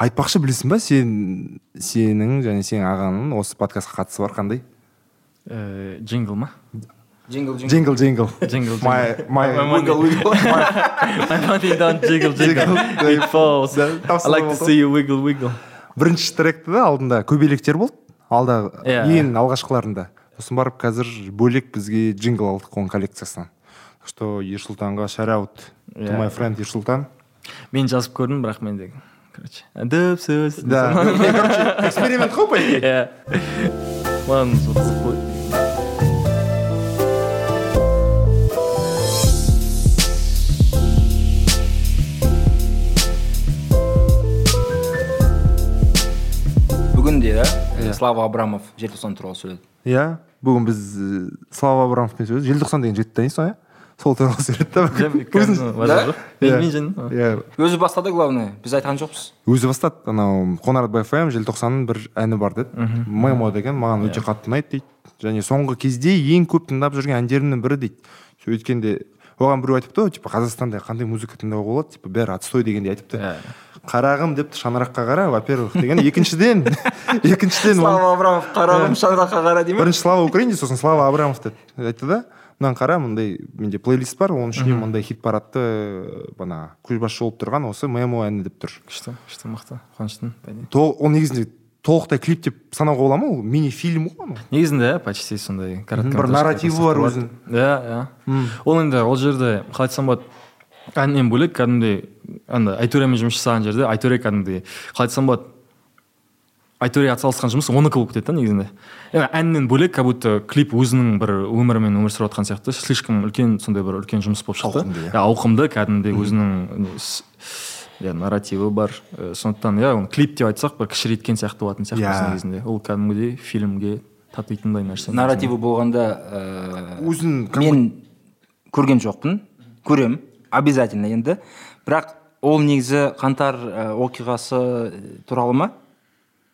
айтпақшы білесің ба сен сенің және сенің ағаңның осы подкастқа қатысы бар қандай? Э, джингл ма? Джингл, джингл. джингл джингл. Jingle, my my Wiggle, wiggle. My money don't jiggle jiggle it falls. Да, I тапсырма like to болды. see you wiggle wiggle. Бірінші тректі да алдында көбелектер болды. Алда Иә. ең алғашқыларында. Сосын барып қазір бөлек бізге джингл алдық оның коллекциясынан. Так что ерсұлтанға шараут to Иә. my friend ерсұлтан. Мен жазып көрдім бірақ менде короче. Дөп сөз да короче эксперимент қой по идее иә маған сол қызық болды бүгінде иә. Слава абрамов желтоқсан туралы сөйледі. Иә. Бүгін біз э, слава абрамовпен сөз желтоқсан деген жетті танисың ғой иә? Сол туралы сөйледі да? Иә. иә өзі бастады главное. Біз айтқан жоқпыз. Өзі бастады. Анау қоңырат байфм желтоқсанның бір әні бар деді. Мемо деген маған өте қатты ұнайды дейді. Және соңғы кезде ең көп тыңдап жүрген әндерімнің бірі дейді. Өйткенде оған біреу айтыпты ғой типа қазақстанда қандай музыка тыңдауға болады? типа бәрі отстой дегендей айтыпты. Иә. қарағым депті шаңыраққа қара во первых деген. Екіншіден екіншіден слава абрамов қарағым шаңыраққа қара дей ма бірінші слава украине сосын слава абрамов деді айтты да. Мынаны қара мындай менде плейлист бар оның ішінде мындай хит парадты бағанағы көшбасшы болып тұрған осы мемо әні деп тұр. Күшті күшті мықты қуаныштымын ол негізінде толықтай клип деп санауға бола ма ол? Мини фильм ғой анау. Негізінде иә почти сондай бір нарративі бар өзінің. иә иә. Ол енді ол жерде қалай айтсам болады әннен бөлек кәдімгідей андай айтөремен жұмыс жасаған жерде айтөре кәдімгідей. Қалай айтсам болады айтөре атсалысқан жұмыс онікі болып кетеді да негізінде. Әннен бөлек как будто клип өзінің бір өмірімен өмір сүріп жатқан сияқты слишком үлкен сондай бір үлкен жұмыс болып шықты. Ауқымды, иә. ауқымды кәдімгідей өзінің иә нарративі бар. Сондықтан иә оны клип деп айтсақ бір кішірейткен сияқты болатын сияқты Иә. негізінде. Ол кәдімгідей фильмге татитындай нәрсе. Нарративі болғанда ә, өзін мен көрген жоқпын көрем обязательно енді. Бірақ ол негізі қаңтар ә, оқиғасы туралы ма?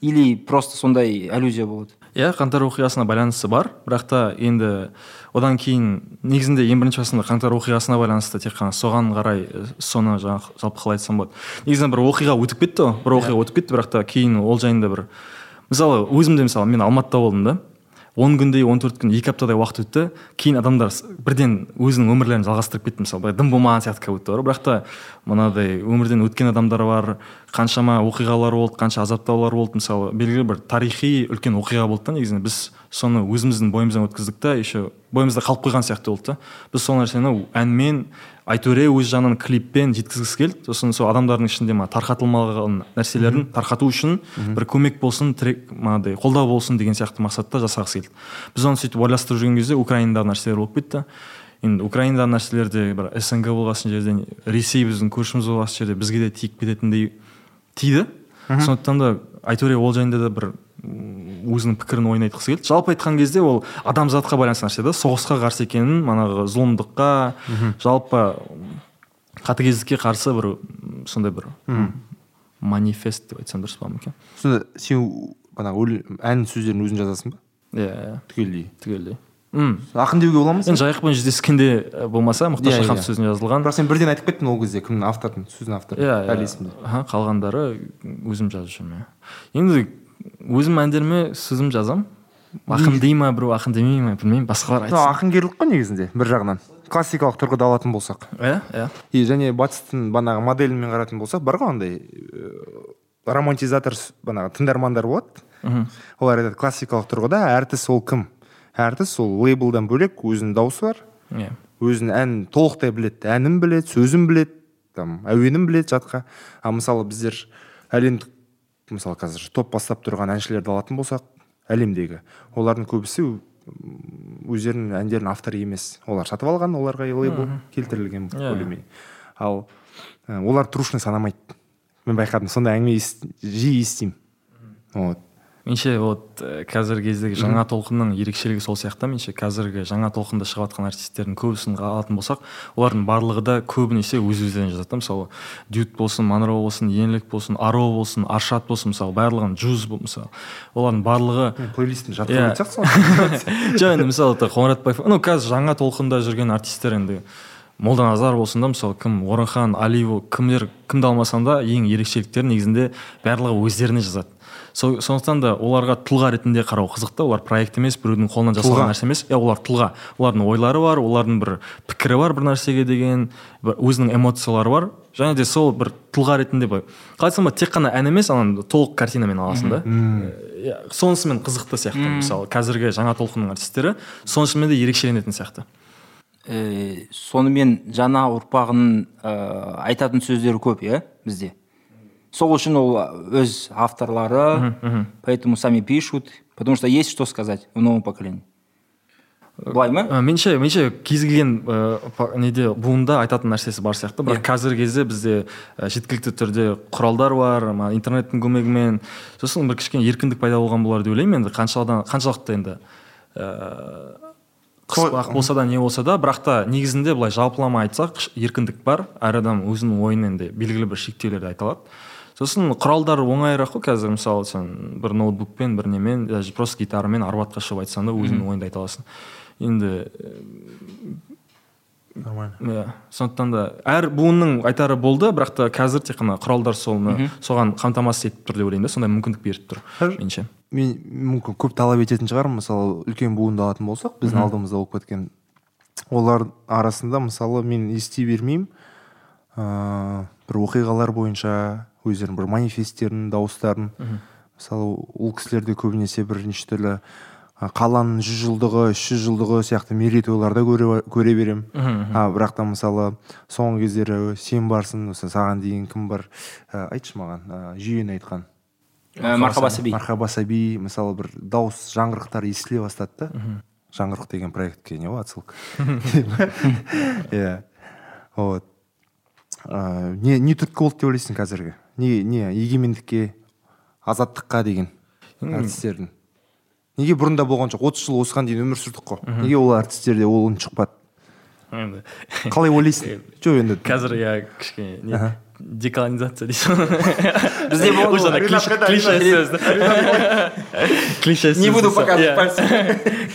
Или просто сондай аллюзия болады? Иә қаңтар оқиғасына байланысы бар бірақ та енді одан кейін негізінде ең бірінші басында қаңтар оқиғасына байланысты тек қана соған қарай э, соны жаңағы жалпы қалай айтсам болады. Негізінен бір оқиға өтіп кетті ғой бір оқиға өтіп кетті бірақ та кейін ол жайында бір мысалы өзім де мысалы мен алматыда болдым да он күндей он төрт күн екі аптадай уақыт өтті. Кейін адамдар бірден өзінің өмірлерін жалғастырып кетті мысалы былай дым болмаған сияқты как будто бар бірақ та мынадай өмірден өткен адамдар бар қаншама оқиғалар болды қанша азаптаулар болды. Мысалы белгілі бір тарихи үлкен оқиға болды да негізінде. Біз соны өзіміздің бойымыздан өткіздік та еще бойымызда қалып қойған сияқты болды да біз сол нәрсені әнмен айтөре өз жағынан клиппен жеткізгісі келді. Сосын сол адамдардың ішінде ма тарқатылмаған нәрселерін тарқату үшін бір көмек болсын тірек мынандай қолдау болсын деген сияқты мақсатта жасағысы келді. Біз оны сөйтіп ойластырып жүрген кезде украинадағы нәрселер болып кетті. Енді украинадағы нәрселер де бір снг болған жерде ресей біздің көршіміз болған жерде бізге де тиіп кететіндей тиді. Сондықтан да айтөре ол жайында да бір өзінің пікірін ойын айтқысы келді. Жалпы айтқан кезде ол адамзатқа байланысты нәрсе да соғысқа қарсы екенін манағы зұлымдыққа жалпы қатыгездікке қарсы бір сондай бір манифест деп айтсам дұрыс ма екен сонда сен бағанағы ән сөздерін өзің жазасың ба? Иә иә. Түгелдей. Түгелдей. М ақын деуге бола ма енді жайықпен жүздескенде э, болмаса мұхтар Иә, шаханов иә. сөзіне жазылған. Бірақ сен бірден айтып кеттің ол кезде кімнің авторын сөздің авторы иә әлі иә. есімде Аха, қалғандары өзім жазып жүрмін иә. Енді өзім әндеріме сөзім жазамын ақын дей ма біреу ақын демей ма білмеймін басқалар айтсын. Ақынгерлік қой негізінде бір жағынан. Классикалық тұрғыда алатын болсақ. Иә иә. И және батыстың бағанағы моделімен қарайтын болсақ бар ғой андай э, романтизатор бағанағы тыңдармандар болады. Мхм. олар айтады классикалық тұрғыда әртіс ол кім? Әртіс ол лейблдан бөлек өзінің дауысы бар. Иә. Өзінің әнін толықтай біледі әнін біледі сөзін біледі там әуенін біледі жатқа. А мысалы біздер әлемдік мысалы қазір топ бастап тұрған әншілерді алатын болсақ әлемдегі олардың көбісі өздерінің әндерінің авторы емес. Олар сатып алған оларға лейбл келтірілген Иә. более ал ә, олар трушный санамайды. Мен байқадым сондай әңгіме жиі естимін. Вот. Меніңше вот э, қазіргі кездегі жаңа толқынның ерекшелігі сол сияқты. Меніңше қазіргі жаңа толқында шығып жатқан артистердің көбісін алатын болсақ олардың барлығы да көбінесе өз өздеріне жазады да. Мысалы дют болсын манро болсын еңлік болсын аро болсын аршат болсын мысалы барлығын джуз бол- мысалы олардың барлығы плейлистін Иә. жатқа сияқтысың ғой жоқ енді мысалы қоңырат ну қазір жаңа толқында жүрген артистер енді молданазар болсын да мысалы кім орынхан алиев кімдер кімді алмасаң да ең ерекшеліктерін негізінде барлығы өздеріне жазады. Сол сондықтан да оларға тұлға ретінде қарау қызық та. Олар проект емес біреудің қолынан жасалған нәрсе емес. Иә олар тұлға. Олардың ойлары бар олардың бір пікірі бар бір нәрсеге деген бір өзінің эмоциялары бар. Және де сол бір тұлға ретінде былай. Қалай айтсам болады тек қана ән емес ана толық картинамен аласың да. Иә, сонысымен қызықты сияқты мысалы. Қазіргі жаңа толқынның артистері сонысымен де ерекшеленетін сияқты. Э, сонымен жаңа ұрпағының ә, айтатын сөздері көп иә бізде. Сол үшін ол өз авторлары поэтому сами пишут потому что есть что сказать в новом поколении. Былай ма? Ә, меніңше меніңше кез келген ә, па- неде буында айтатын нәрсесі бар сияқты. Бірақ қазіргі кезде бізде жеткілікті түрде құралдар бар интернеттің көмегімен. Сосын бір кішкене еркіндік пайда болған болар деп ойлаймын енді. Қаншадан қаншалықты енді ә, қыспақ болса да не болса да бірақ та негізінде былай жалпылама айтсақ еркіндік бар. Әр адам өзінің ойын енді белгілі бір шектеулерді айта алады. Сосын құралдар оңайырақ қой қазір мысалы сен бір ноутбукпен бір немен даже просто гитарамен арбатқа шығып айтсаң да өзіңнің ойыңды айта аласың. Енді нормально. иә сондықтан да әр буынның айтары болды бірақ та қазір тек қана құралдар соны соған қамтамасыз етіп тұр деп ойлаймын да сондай мүмкіндік беріп тұр меніңше. мен мүмкін көп талап ететін шығармын. Мысалы үлкен буынды алатын болсақ біздің алдымызда болып кеткен. Олар арасында мысалы мен ести бермеймін. Ыыы бір оқиғалар бойынша өздерінің бір манифестерін дауыстарын. Мысалы ол кісілерде көбінесе бір неше түрлі қаланың жүз жылдығы үш жүз жылдығы сияқты мерейтойларда көре, көре беремін. А бірақ та мысалы соңғы кездері сен барсың осы саған дейін кім бар? Ә, айтшы маған ә, жүйені айтқан. Ә, мархаба сәби мархаба сәби мысалы бір дауыс жаңғырықтар естіле бастады да. Жаңғырық деген проектке не ғой отсылка? Иә. Вот. Не не түрткі болды деп ойлайсың қазіргі? Не не егемендікке азаттыққа деген артистердің. Неге бұрында болған жоқ? отыз жыл осыған дейін өмір сүрдік қой. Неге ол артистерде ол үн шықпады? Енді. Қалай ойлайсың? Жоқ енді қазір иә кішкене не деколонизация дейсің. Ғой. бізде клише сөз не буду показывать пальцем.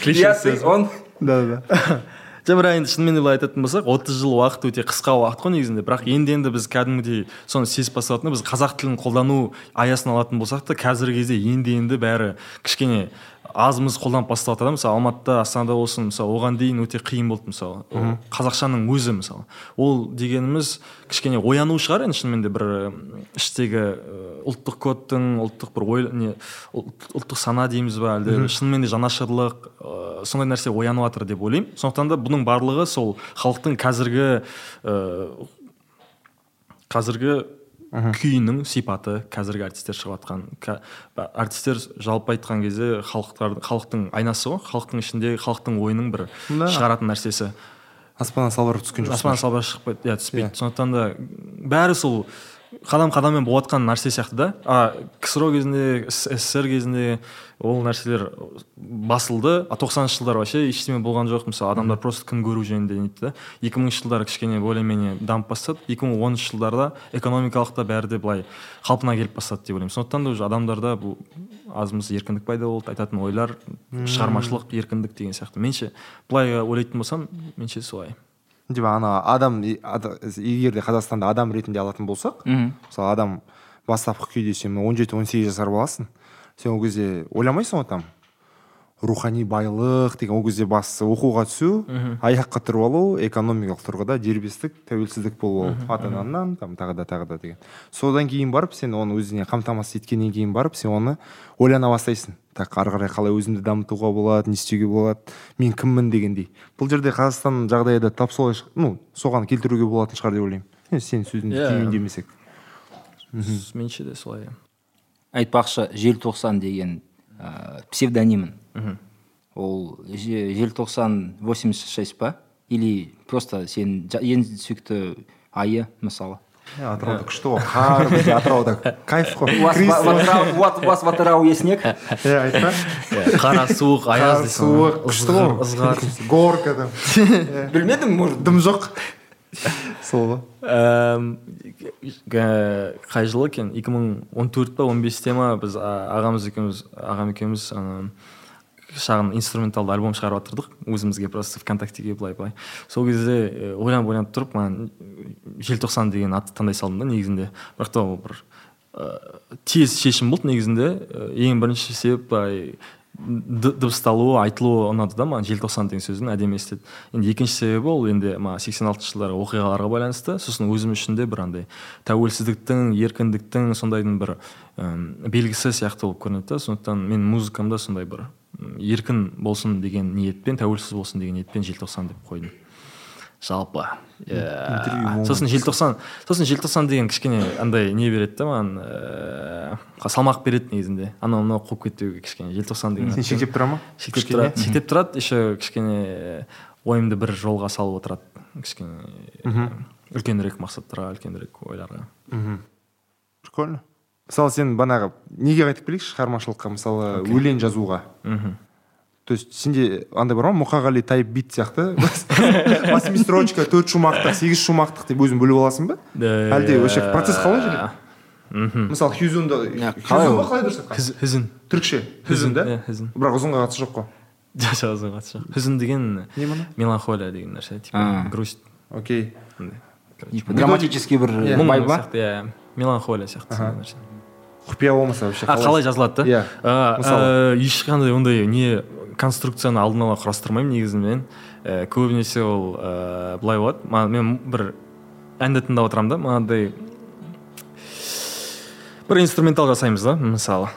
Клише Я, сөз. ты, он да да. Жоқ бірақ енді шынымен де былай айтатын болсақ отыз жыл уақыт өте қысқа уақыт қой негізінде. Бірақ енді енді біз кәдімгідей соны сезіп баставатырмыз біз қазақ тілін қолдану аясын алатын болсақ та қазіргі кезде енді енді бәрі кішкене азымыз қолданып бастап жатыр да мысалы алматыда астанада болсын мысалы оған дейін өте қиын болды мысалы. Қазақшаның өзі мысалы. Ол дегеніміз кішкене ояну шығар енді шынымен де бір іштегі ұлттық кодтың ұлттық бір ой не ұлт- ұлттық сана дейміз ба әлде? Шынымен де жанашырлық ы, сондай нәрсе оянып жатыр деп ойлаймын. Сондықтан да бұның барлығы сол халықтың қазіргі ы, қазіргі күйінің сипаты қазіргі артистер шығып жатқан артистер жалпы айтқан кезде халықтар халықтың айнасы ғой халықтың ішінде халықтың ойының бір Да. шығаратын нәрсесі. Аспаннан салбырап түскен жоқ аспан салбырап шықпайды иә түспейді. Сондықтан да бәрі сол қадам қадаммен болып жатқан нәрсе сияқты да а ксро кезінде ссср кезінде ол нәрселер басылды а тоқсаныншы жылдары вообще ештеңе болған жоқ мысалы адамдар просто күн көру жөнінде нетті да екі мыңыншы жылдары кішкене более менее дамып бастады екі мың оныншы жылдарда экономикалық та бәрі де былай қалпына келіп бастады деп ойлаймын сондықтан да уже адамдарда бұл азымыз еркіндік пайда болды айтатын ойлар шығармашылық еркіндік деген сияқты менше былай ойлайтын болсам менше солай деп ана адам егер де қазақстанда адам ретінде алатын болсақ мысалы адам бастапқы күйде сен он жеті он сегіз жасар баласың сен ол кезде ойламайсың ғой там? Рухани байлық деген ол кезде бастысы оқуға түсу аяққа тұрып алу экономикалық тұрғыда дербестік тәуелсіздік болып алу ата анаңнан там тағы да тағы да деген. Содан кейін барып сен оны өзіңе қамтамасыз еткеннен кейін барып сен оны ойлана бастайсың. Так ары қарай қалай өзімді дамытуға болады не істеуге болады мен кіммін дегендей. Бұл жерде қазақстанның жағдайы да тап солай ну соған келтіруге болатын шығар деп ойлаймын. Енді сенің сөзіңді Иә. түйіндемесек менше де солай. Айтпақшы желтоқсан деген ә, псевдонимін. Ол же- желтоқсан 86 па? Или просто сенің ең сүйікті айы мысалы. Атырауда күшті ғой қар бізде атырауда кайф қой. У вас, в- Атырау- у вас- у вас в Атырау есть снег иә айтпа қара суық аяз суық күшті ғой ызғар. Горка там. Білмедім может дым жоқ сол ғой қай жылы екен? Екі мың он төрт па он бесте ма біз ағамыз екеуміз ағам екеуміз шағын инструменталды альбом шығарып жатырдық өзімізге просто вконтактеге былай былай. Сол кезде э, ойланып ойланып тұрып маған желтоқсан деген атты таңдай салдым да негізінде. Бірақ та ол бір ыыы тез шешім болды негізінде. Э, ең бірінші себеп былай дыбысталуы айтылуы ұнады да маған желтоқсан деген сөздің әдемі естіледі. Енді екінші себебі ол енді маған сексен алтыншы жылдары оқиғаларға байланысты. Сосын өзім үшін де бір андай тәуелсіздіктің еркіндіктің сондайдың бір м, белгісі сияқты болып көрінеді да. Сондықтан мен музыкамда сондай бір еркін болсын деген ниетпен тәуелсіз болсын деген ниетпен желтоқсан деп қойдым. Жалпы. Иә сосын желтоқсан сосын желтоқсан деген кішкене андай не береді да маған ііі салмақ береді негізінде. Анау мынау қуып кетпеуге кішкене желтоқсан деген сен шектеп тұра ма? Шектеп тұрады шектеп тұрады еще кішкене ойымды бір жолға салып отырады. Кішкене үлкенірек мақсаттарға үлкенірек ойларға. Мхм. Прикольно. Мысалы сен бағанағы неге қайтып келейікші шығармашылыққа? Мысалы өлең жазуға? Мхм. То есть сенде андай бар ма мұқағали бит сияқты. Восьми строчка төрт шумақтық сегіз шумақтық деп өзің бөліп аласың ба? Әлде вообще процесс қалай жүреді? мхм. Мысалы хюзонда қалай дұрыс айтқан? Хүзін түрікше хюзон да? иә хүзін бірақ ұзынға қатысы жоқ қой. Жоқ жоқ қатысы жоқ. Хүзін деген не мана меланхолия деген нәрсе типа грусть. Окей. Драматический бір Иә. мұң бай ба сияқты иә меланхолия сияқты сондай нәрсе. Құпия болмаса вообще а қалай? жазылады да? Иә. А, Мысалы? ешқандай ондай не конструкцияны алдын ала құрастырмаймын негізінен ә, көбінесе ол ә, былай болады. Мен бір әнді тыңдап отырамын да. Мынандай бір инструментал жасаймыз да мысалы.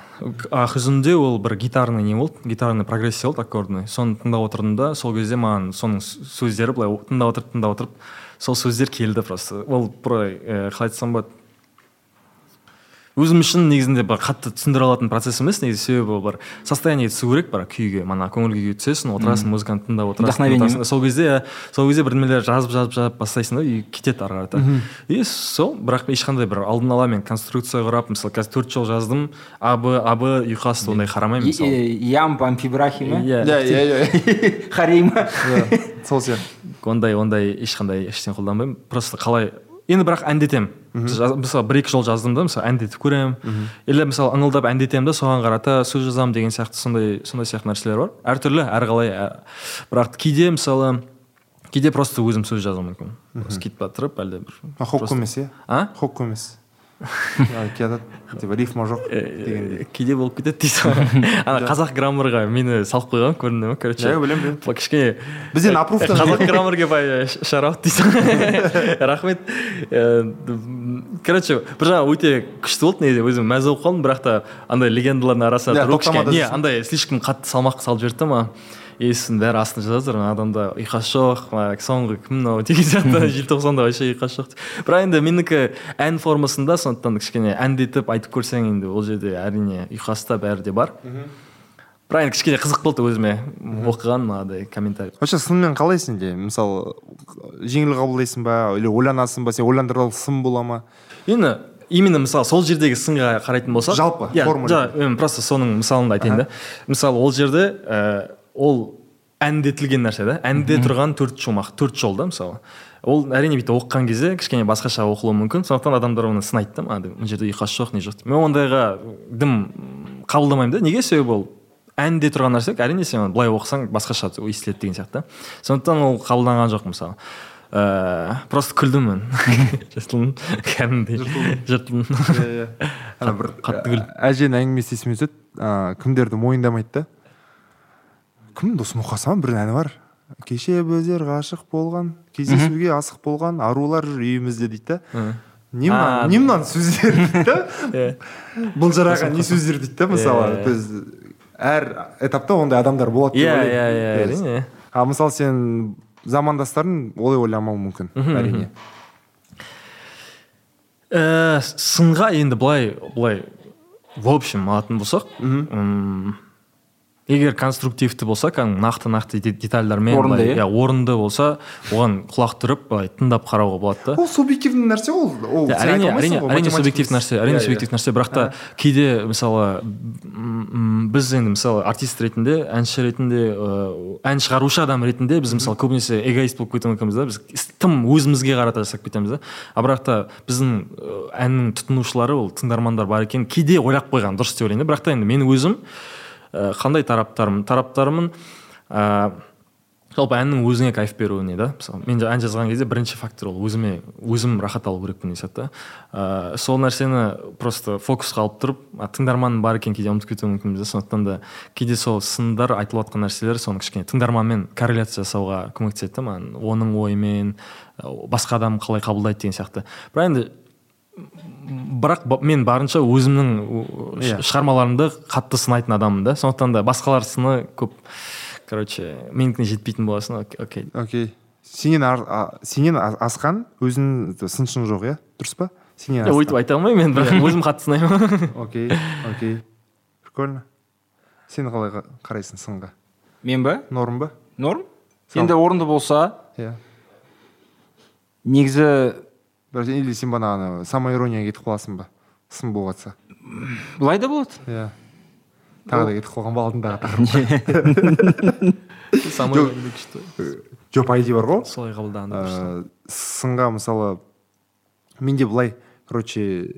Ақ жүзінде ол бір гитарный не болды? Гитарный прогрессия болды аккордный. Соны тыңдап отырдым да сол кезде маған соның сөздері былай тыңдап отырып тыңдап отырып сол сөздер келді просто. Ол былай ә, қалай айтсам болады? Өзім үшін негізінде бір қатты түсіндіре алатын процесс емес негізі себебі бір состояние түсу керек бір күйге мана көңіл күйге түсесің отырасың музыканы тыңдап отырасың сол кезде иә, сол кезде бірдемелер жазып жазып жазып бастайсың да и кетеді ары қарата. И сол бірақ ешқандай бір алдын ала мен конструкция құрап мысалы қазір төрт жол жаздым. А б а б ұйқас ондай қарамаймын мысалы. ям пампибрахи ма иә. Иә иә иә харей ма сол сияқты. Ондай ондай ешқандай ештеңе қолданбаймын. Просто қалай енді бірақ әндетемін. Мысалы бір екі жол жаздым да мысалы әндетіп көремін. Или мысалы ыңылдап әндетемін да соған қарата сөз жазамын деген сияқты сондай сондай сияқты нәрселер бар. Әртүрлі әрқалай ә, бірақ кейде мысалы кейде просто өзім сөз жазуым мүмкін. Сөйтіп тұрып әлде бір емес иә а? Хокку емес Кетеді типа рифма жоқ дегендей кейде болып кетеді дейсің ғой ана қазақ граммарға мені салып қойған көрінді ма короче иә білемін білемін кішкене бізден аппруфтан қазақ граммерге бай шараут дейсің. Рахмет. Короче бір жағынан өте күшті болды негізі өзім мәз болып қалдым бірақ та андай легендалардың арасында тұру кішкене не андай слишком қатты салмақ салып жіберді да маған сосын бәрі астына жазып жатыр адамда ұйқас жоқ соңғы кім мынау деген сияқты желтоқсанда вообще ұйқас жоқ бірақ енді менікі ән формасында сондықтан кішкене әндетіп айтып көрсең енді ол жерде әрине ұйқаста бәрі де бар. Бірақ енді кішкене қызық болды өзіме оқыған мынандай комментарий. Вообще сынмен қалай сенде мысалы жеңіл қабылдайсың ба? Или ойланасың ба? Сен ойландырар сын бола ма? Енді именно мысалы сол жердегі сынға қарайтын болсақ Жалпы, иә, формула. жа- мен просто соның мысалын айтайын да. Мысалы ол жерде ә, ол әндетілген нәрсе да әнде тұрған төрт шумақ төрт жол да мысалы. Ол әрине бүйтіп оқыған кезде кішкене басқаша оқылуы мүмкін. Сондықтан адамдар оны сынайды да мына мына жерде ұйқас жоқ не жоқ? мен ондайға дым қабылдамаймын да. Неге себебі ол? Әнде тұрған нәрсе әрине сен оны былай оқысаң басқаша естіледі деген сияқты. Да сондықтан ол қабылданған жоқ мысалы. Ыыы просто күлдім мен. Жыртылдым. Кәдімгідей. Жыртылдым. Иә иә. Ана бір қатты күл әженің әңгімесі есіме түседі. Ыыы кімдерді мойындамайды да. Кім? Досмұқасан бір әні бар. Кеше біздер ғашық болған кездесуге асық болған арулар жүр үйімізде дейді да. Не А, мына не мынаның сөздері дейді да. Бұл жараған не сөздер дейді да мысалы. То есть әр этапта ондай адамдар болады деп иә ойлаймын. иә иә әрине. А мысалы сен замандастарың олай ойламауы мүмкін әрине. Ә, сынға енді былай былай в общем алатын болсақ м, егер конструктивті болса кәдімгі нақты нақты де- детальдармен Орынды, иә? иә орынды болса оған құлақ түріп былай тыңдап қарауға болады да. Ол субъективный нәрсе ол Иә, әрине әрине ғой, әрине субъективті нәрсе әрине Иә, субъективті нәрсе. Бірақ та кейде мысалы біз енді мысалы артист ретінде әнші ретінде ыыы, ән шығарушы адам ретінде біз мысалы көбінесе эгоист болып кетуі мүмкінбіз да біз тым өзімізге қарата жасап кетеміз да. А бірақ та біздің әннің тұтынушылары ол тыңдармандар бар екенін кейде ойлап қойған дұрыс деп ойлаймын да. Бірақ та енді мен өзім қандай тараптармын тараптармын ә, жалпы әннің өзіңе кайф беруіне да? Мысалы мен ән жазған кезде бірінші фактор ол өзіме өзім рахат алу керекпін деген сияқты ә, сол нәрсені просто фокусқа алып тұрып а, тыңдарман бар екен кейде ұмытып кетуі мүмкінбіз да сондықтан да кейде сол сындар айтылып жатқан нәрселер соны кішкене тыңдарманмен корреляция жасауға көмектеседі да маған. Оның ойымен ә, басқа адам қалай қабылдайды деген сияқты. Бірақ енді бірақ мен барынша өзімнің у- Иә. шығармаларымды қатты сынайтын адаммын да. Сондықтан да басқалар сыны көп короче менікіне жетпейтін боласың окей, окей. Окей. Сенен ар- а- сенен асқан өзің сыншың жоқ иә? Дұрыс па? Сенен өйтіп айта алмаймын мен бірақ өзім қатты сынаймын. Окей окей. Прикольно. Сен қалай қа- қарайсың сынға? Мен ба? Норм ба? Норм? Енді орынды болса иә. негізі бірақ или сен бана ана самоиронияға кетіп қаласың ба сын болып жатса былай да болады иә. Тағы да кетіп қалған ба алдындағы Жоқ. по идее бар ғой. Солай қабылдағанда дұрыс. ә, сынға мысалы менде былай короче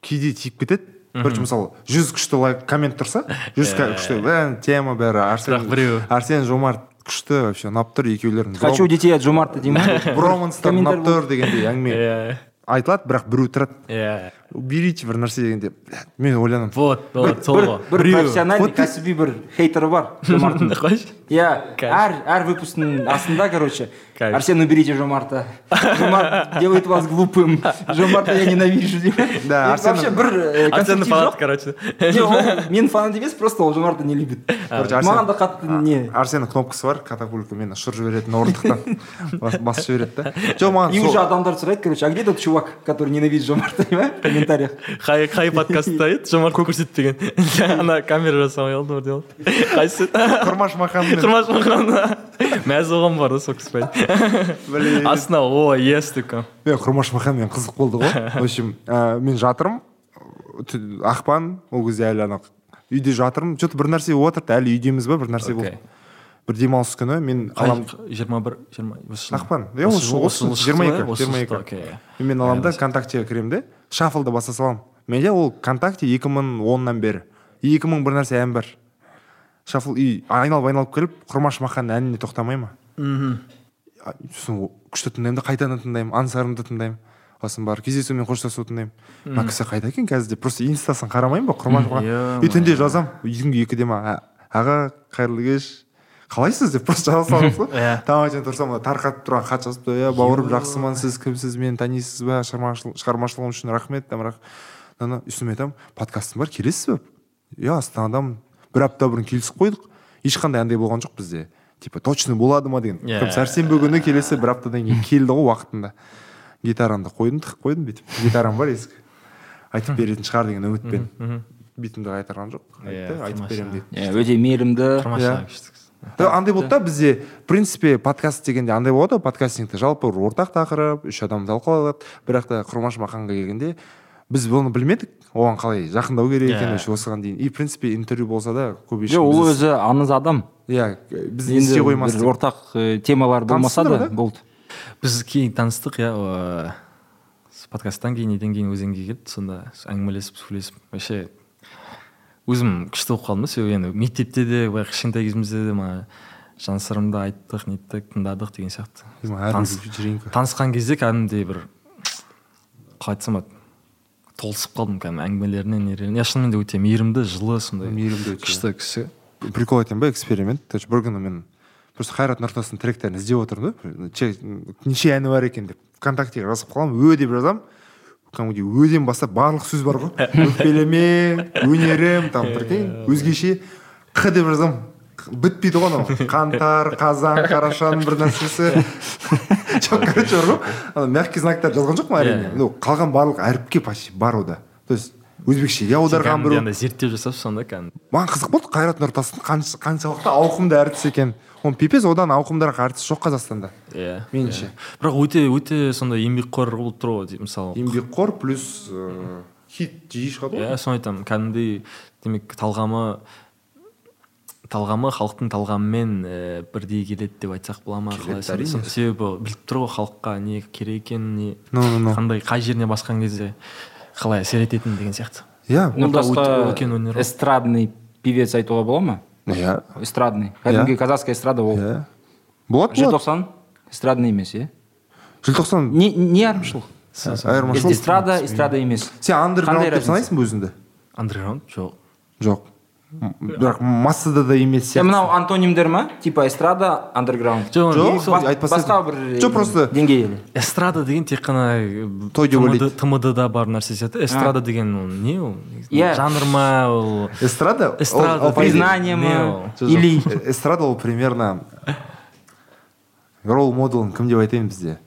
кейде тиіп кетеді. Короче мысалы жүз күшті лайк коммент тұрса жүз ка- күшті бәрі тема бәрі арсен біреу- арсен жомарт күшті вообще ұнап тұр екеулерің хочу детей от жомарта дей ма броманстар ұнап тұр дегендей әңгіме. Иә. Айтылады бірақ біреу тұрады. Иә. Берите бір нәрсе дегенде «Блядь, мен ойланамын вот вот сол бір, ғой бір профессиональный кәсіби бір хейтері бар жомарттың. Қойшы. Иә әр әр выпусктың астында короче. Кайф. арсен уберите жомарта. Жомарт делает вас глупым. Жомарта я ненавижу. Да, И Арсеннің- вообще бір э, фанаты жоқ короче. Не ол менің фанат емес просто ол жомартты не любит. Короче, Арсен- маған да қатты не арсеннің кнопкасы бар катапулька мені ұшырып жіберетін орындықтан бас- басып жібереді да? Жоқ маған и уже адамдар сұрайды короче а где тот чувак который ненавидит жомарта понимаешь в комментариях? Қай қай подкастта еді жомарт көрсетпеген ана камера жасамай ма деп қайсысы құрмаш маханмен құрмаш махан мәз болған бар да. Сол кісі Блин. астына о ес қойған. мен құрмаш маханмен қызық болды ғой. В общем ә, мен жатырмын. Ақпан ол кезде әлі ана үйде жатырмын. Че то бір нәрсе болып жатыр әлі үйдеміз ба бір нәрсе болды бір демалыс күні мен алам жиырма бір жиырма осы жылы. ақпан. Иә осы жыл осы жиырма екі жиырма екі. мен аламын да контактіге кіремін де шаффлды баса саламын. Менде ол контакте екі мың оннан бері. Екі мың бір нәрсе ән бар. Шаффл и айналып айналып келіп құрмаш маханның әніне тоқтамай ма? А, сосын күшті тыңдаймын да қайтадан тыңдаймын ансарымды тыңдаймын. Сосын барып кездесумен қоштасу тыңдаймын. Мына кісі қайда екен қазір деп просто инстасын қарамаймын ба махан иә, и түнде жазамын түнгі екіде ма «А- аға қайырлы кеш қалайсыз деп просто жаза саламыз ғой. Иә. таңертең тұрсам тарқатып тұрған хат жазыпты иә бауырым жақсымын сіз кімсіз мені танисыз ба шығармашыл- шығармашылығым үшін рахмет там үстіме айтамын подкастым бар келесіз ба иә астанадамын. Бір апта бұрын келісіп қойдық. Ешқандай андай болған жоқ бізде. Типа точно болады ма деген. Иә. yeah. сәрсенбі күні келесі бір аптадан кейін келді ғой уақытында. Гитарамды қойдым тығып қойдым бүйтіп. Гитарам бар ескі айтып беретін шығар деген үмітпен. Битімді қайтарған жоқ. Айтты Иә, айтып тамаша. беремін дейді иә өте мейірімді. Иә. андай болды да бізде в принципе подкаст дегенде андай болады ғой подкастингте. Жалпы ортақ тақырып үш адам талқылап алады бірақ та құрмаш маханға келгенде біз бұны білмедік оған қалай жақындау керек екенін Иә. вообще осыған дейін. И в принципе интервью болса да көп жоқ ол өзі аңыз адам. Иә біз енді ести қоймас бір ортақ темалар болмаса да болды. Біз кейін таныстық иә ыыы, подкасттан кейін неден кейін өзенге келді сонда әңгімелесіп сөйлесіп вообще өзім күшті болып қалдым да себебі енді мектепте де былай кішкентай кезімізде де мана жан сырымды айттық неттік тыңдадық деген сияқты. Танысқан кезде кәдімгідей бір қалай айтсам болады толысып қалдым кәдімгі әңгімелеріне нелеріне иә шынымен де өте мейірімді жылы сондай Мейірімді өте, күшті кісі. Прикол айтайын ба эксперимент? Есть бір күні мен просто қайрат нұртастың тректерін іздеп отырмын да неше әні бар екен деп. Вконтактеге жазып қаламын ө деп жазамын. Кәдімгідей өден бастап барлық сөз бар ғой. Өкпелеме өнерім там прикинь өзгеше қ деп жазамын. Бітпейді ғой анау. Қаңтар қазан қарашаның бір нәрсесі. Жоқ короче бар ғой ана мягкий знактар жазған жоқпын әрине. Иә. ну қалған барлық әріпке почти бар ода то есть өзбекшеге аударған біреу. андай зерттеу жасапсыз сонда кәдімгі? Маған қызық болды қайрат нұртастың қанша- қаншалықты ауқымды әртіс екен. Оны пипец одан ауқымдырақ әртіс жоқ қазақстанда. Иә меніңше. иә. бірақ өте өте сондай еңбекқор болып тұр ғой мысалы. Еңбекқор плюс ыыы, хит жиі шығады ғой. Иә соны айтамын. Кәдімгідей демек талғамы талғамы халықтың талғамымен ііі бірдей келеді деп айтсақ бола ма? Қалай себебі біліп тұр ғой халыққа не керек екенін не Ну, ну, ну. қандай қай жеріне басқан кезде қалай әсер ететінін деген сияқты. Иә. Өте- үлкен өнер эстрадный певец айтуға бола ма? Иә. Эстрадный. Кәдімгі казахская эстрада ол. Иә. Болады болады. Желтоқсан эстрадный емес иә? Желтоқсан. Не не айырмашылық? Айырмашылық. Эстрада эстрада емес. Сен андерграунд деп санайсың ба өзіңді? Андерграунд жоқ. Жоқ. Бірақ массада да емес сияқты мынау антонимдер ма? Типа эстрада андерграунд. Жоқ басқа бір жоқ просто деңгейі эстрада деген тек қана э, Той деп ойлайды. тмд бар нәрсе сияқты. Эстрада деген ол не ол? Иә. жанр ма ол? Эстрада? Эстрада, признание ма? или. Э, эстрада ол примерно ролл моделін кім деп айтайын бізде?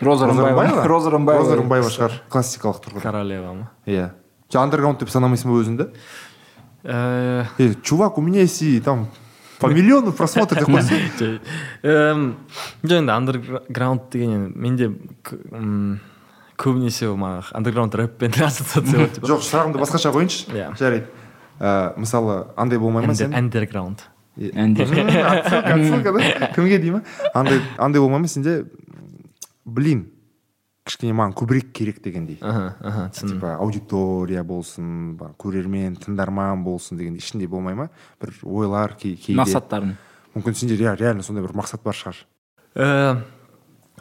Роза рымбаева. Роза рымбаева. Роза рымбаева шығар. Классикалық тұрғыда королева ма? Иә. Андерграунд деп санамайсың ба өзіңді? Чувак у меня есть и там по миллиону просмотров деп қойсаң жоқ эм, жоқ енді андерграунд деген енді менде көбінесе маған андерграунд рэппен ассоциация болады жоқ сұрағымды басқаша қояйыншы Иә. жарайды мысалы андай болмай ма сен андерграунд әндер отсылка отсылка да. Кімге дей ма андай андай болмай ма сенде блин кішкене маған көбірек керек дегендей. Аха типа аудитория болсын ба, көрермен тыңдарман болсын деген ішінде болмай ма? бір ойлар кей- кейде. Мақсаттарын. Мүмкін сенде ре- реально сондай бір мақсат бар шығар. Э,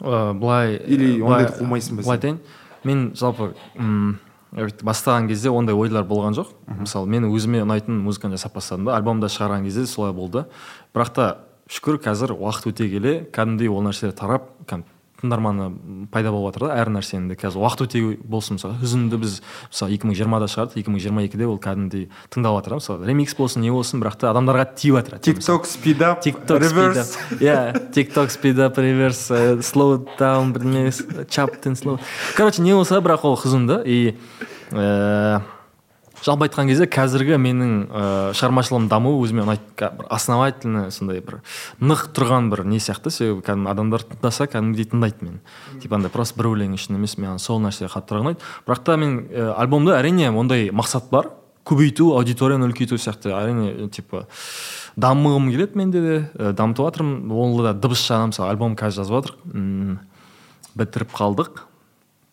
э, былай Или былай- ондайды қумайсың ба былай айтайын. Мен жалпы м, бастаған кезде ондай ойлар болған жоқ. Мысалы мен өзіме ұнайтын музыканы жасап бастадым да альбомды шығарған кезде солай болды. Бірақ та шүкір қазір уақыт өте келе кәдімгідей ол нәрселер тарап тыңдарманы пайда болып жатыр да әр нәрсенің де. Қазір уақыт өте болсын мысалы үзінді біз мысалы екі мың жиырмада шығардық екі мың жиырма екіде ол кәдімгідей тыңдалып жатыр да мысалы ремикс болсын не болсын бірақ та адамдарға тиіп жатыр тик ток спидап TikTok реверс иә TikTok speed up реверс slow down бірдеме чаптен slow. Короче не болса бірақ ол да и э, жалпы айтқан кезде қазіргі менің ә, шығармашылығым дамуы өзіме ұнайды бір основательно сондай бір нық тұрған бір не сияқты. Себебі кәдімгі адамдар тыңдаса кәдімгідей тыңдайды мені. Типа андай просто бір өлең үшін емес маған сол нәрсе қаттырақ ұнайды бірақ та мен ә, альбомда әрине ондай мақсат бар. Көбейту аудиторияны үлкейту сияқты. Әрине типа дамығым келеді менде де ә, дамытып жатырмын ол да дыбыс жағынан мысалы альбом қазір жазып жатырмық бітіріп қалдық.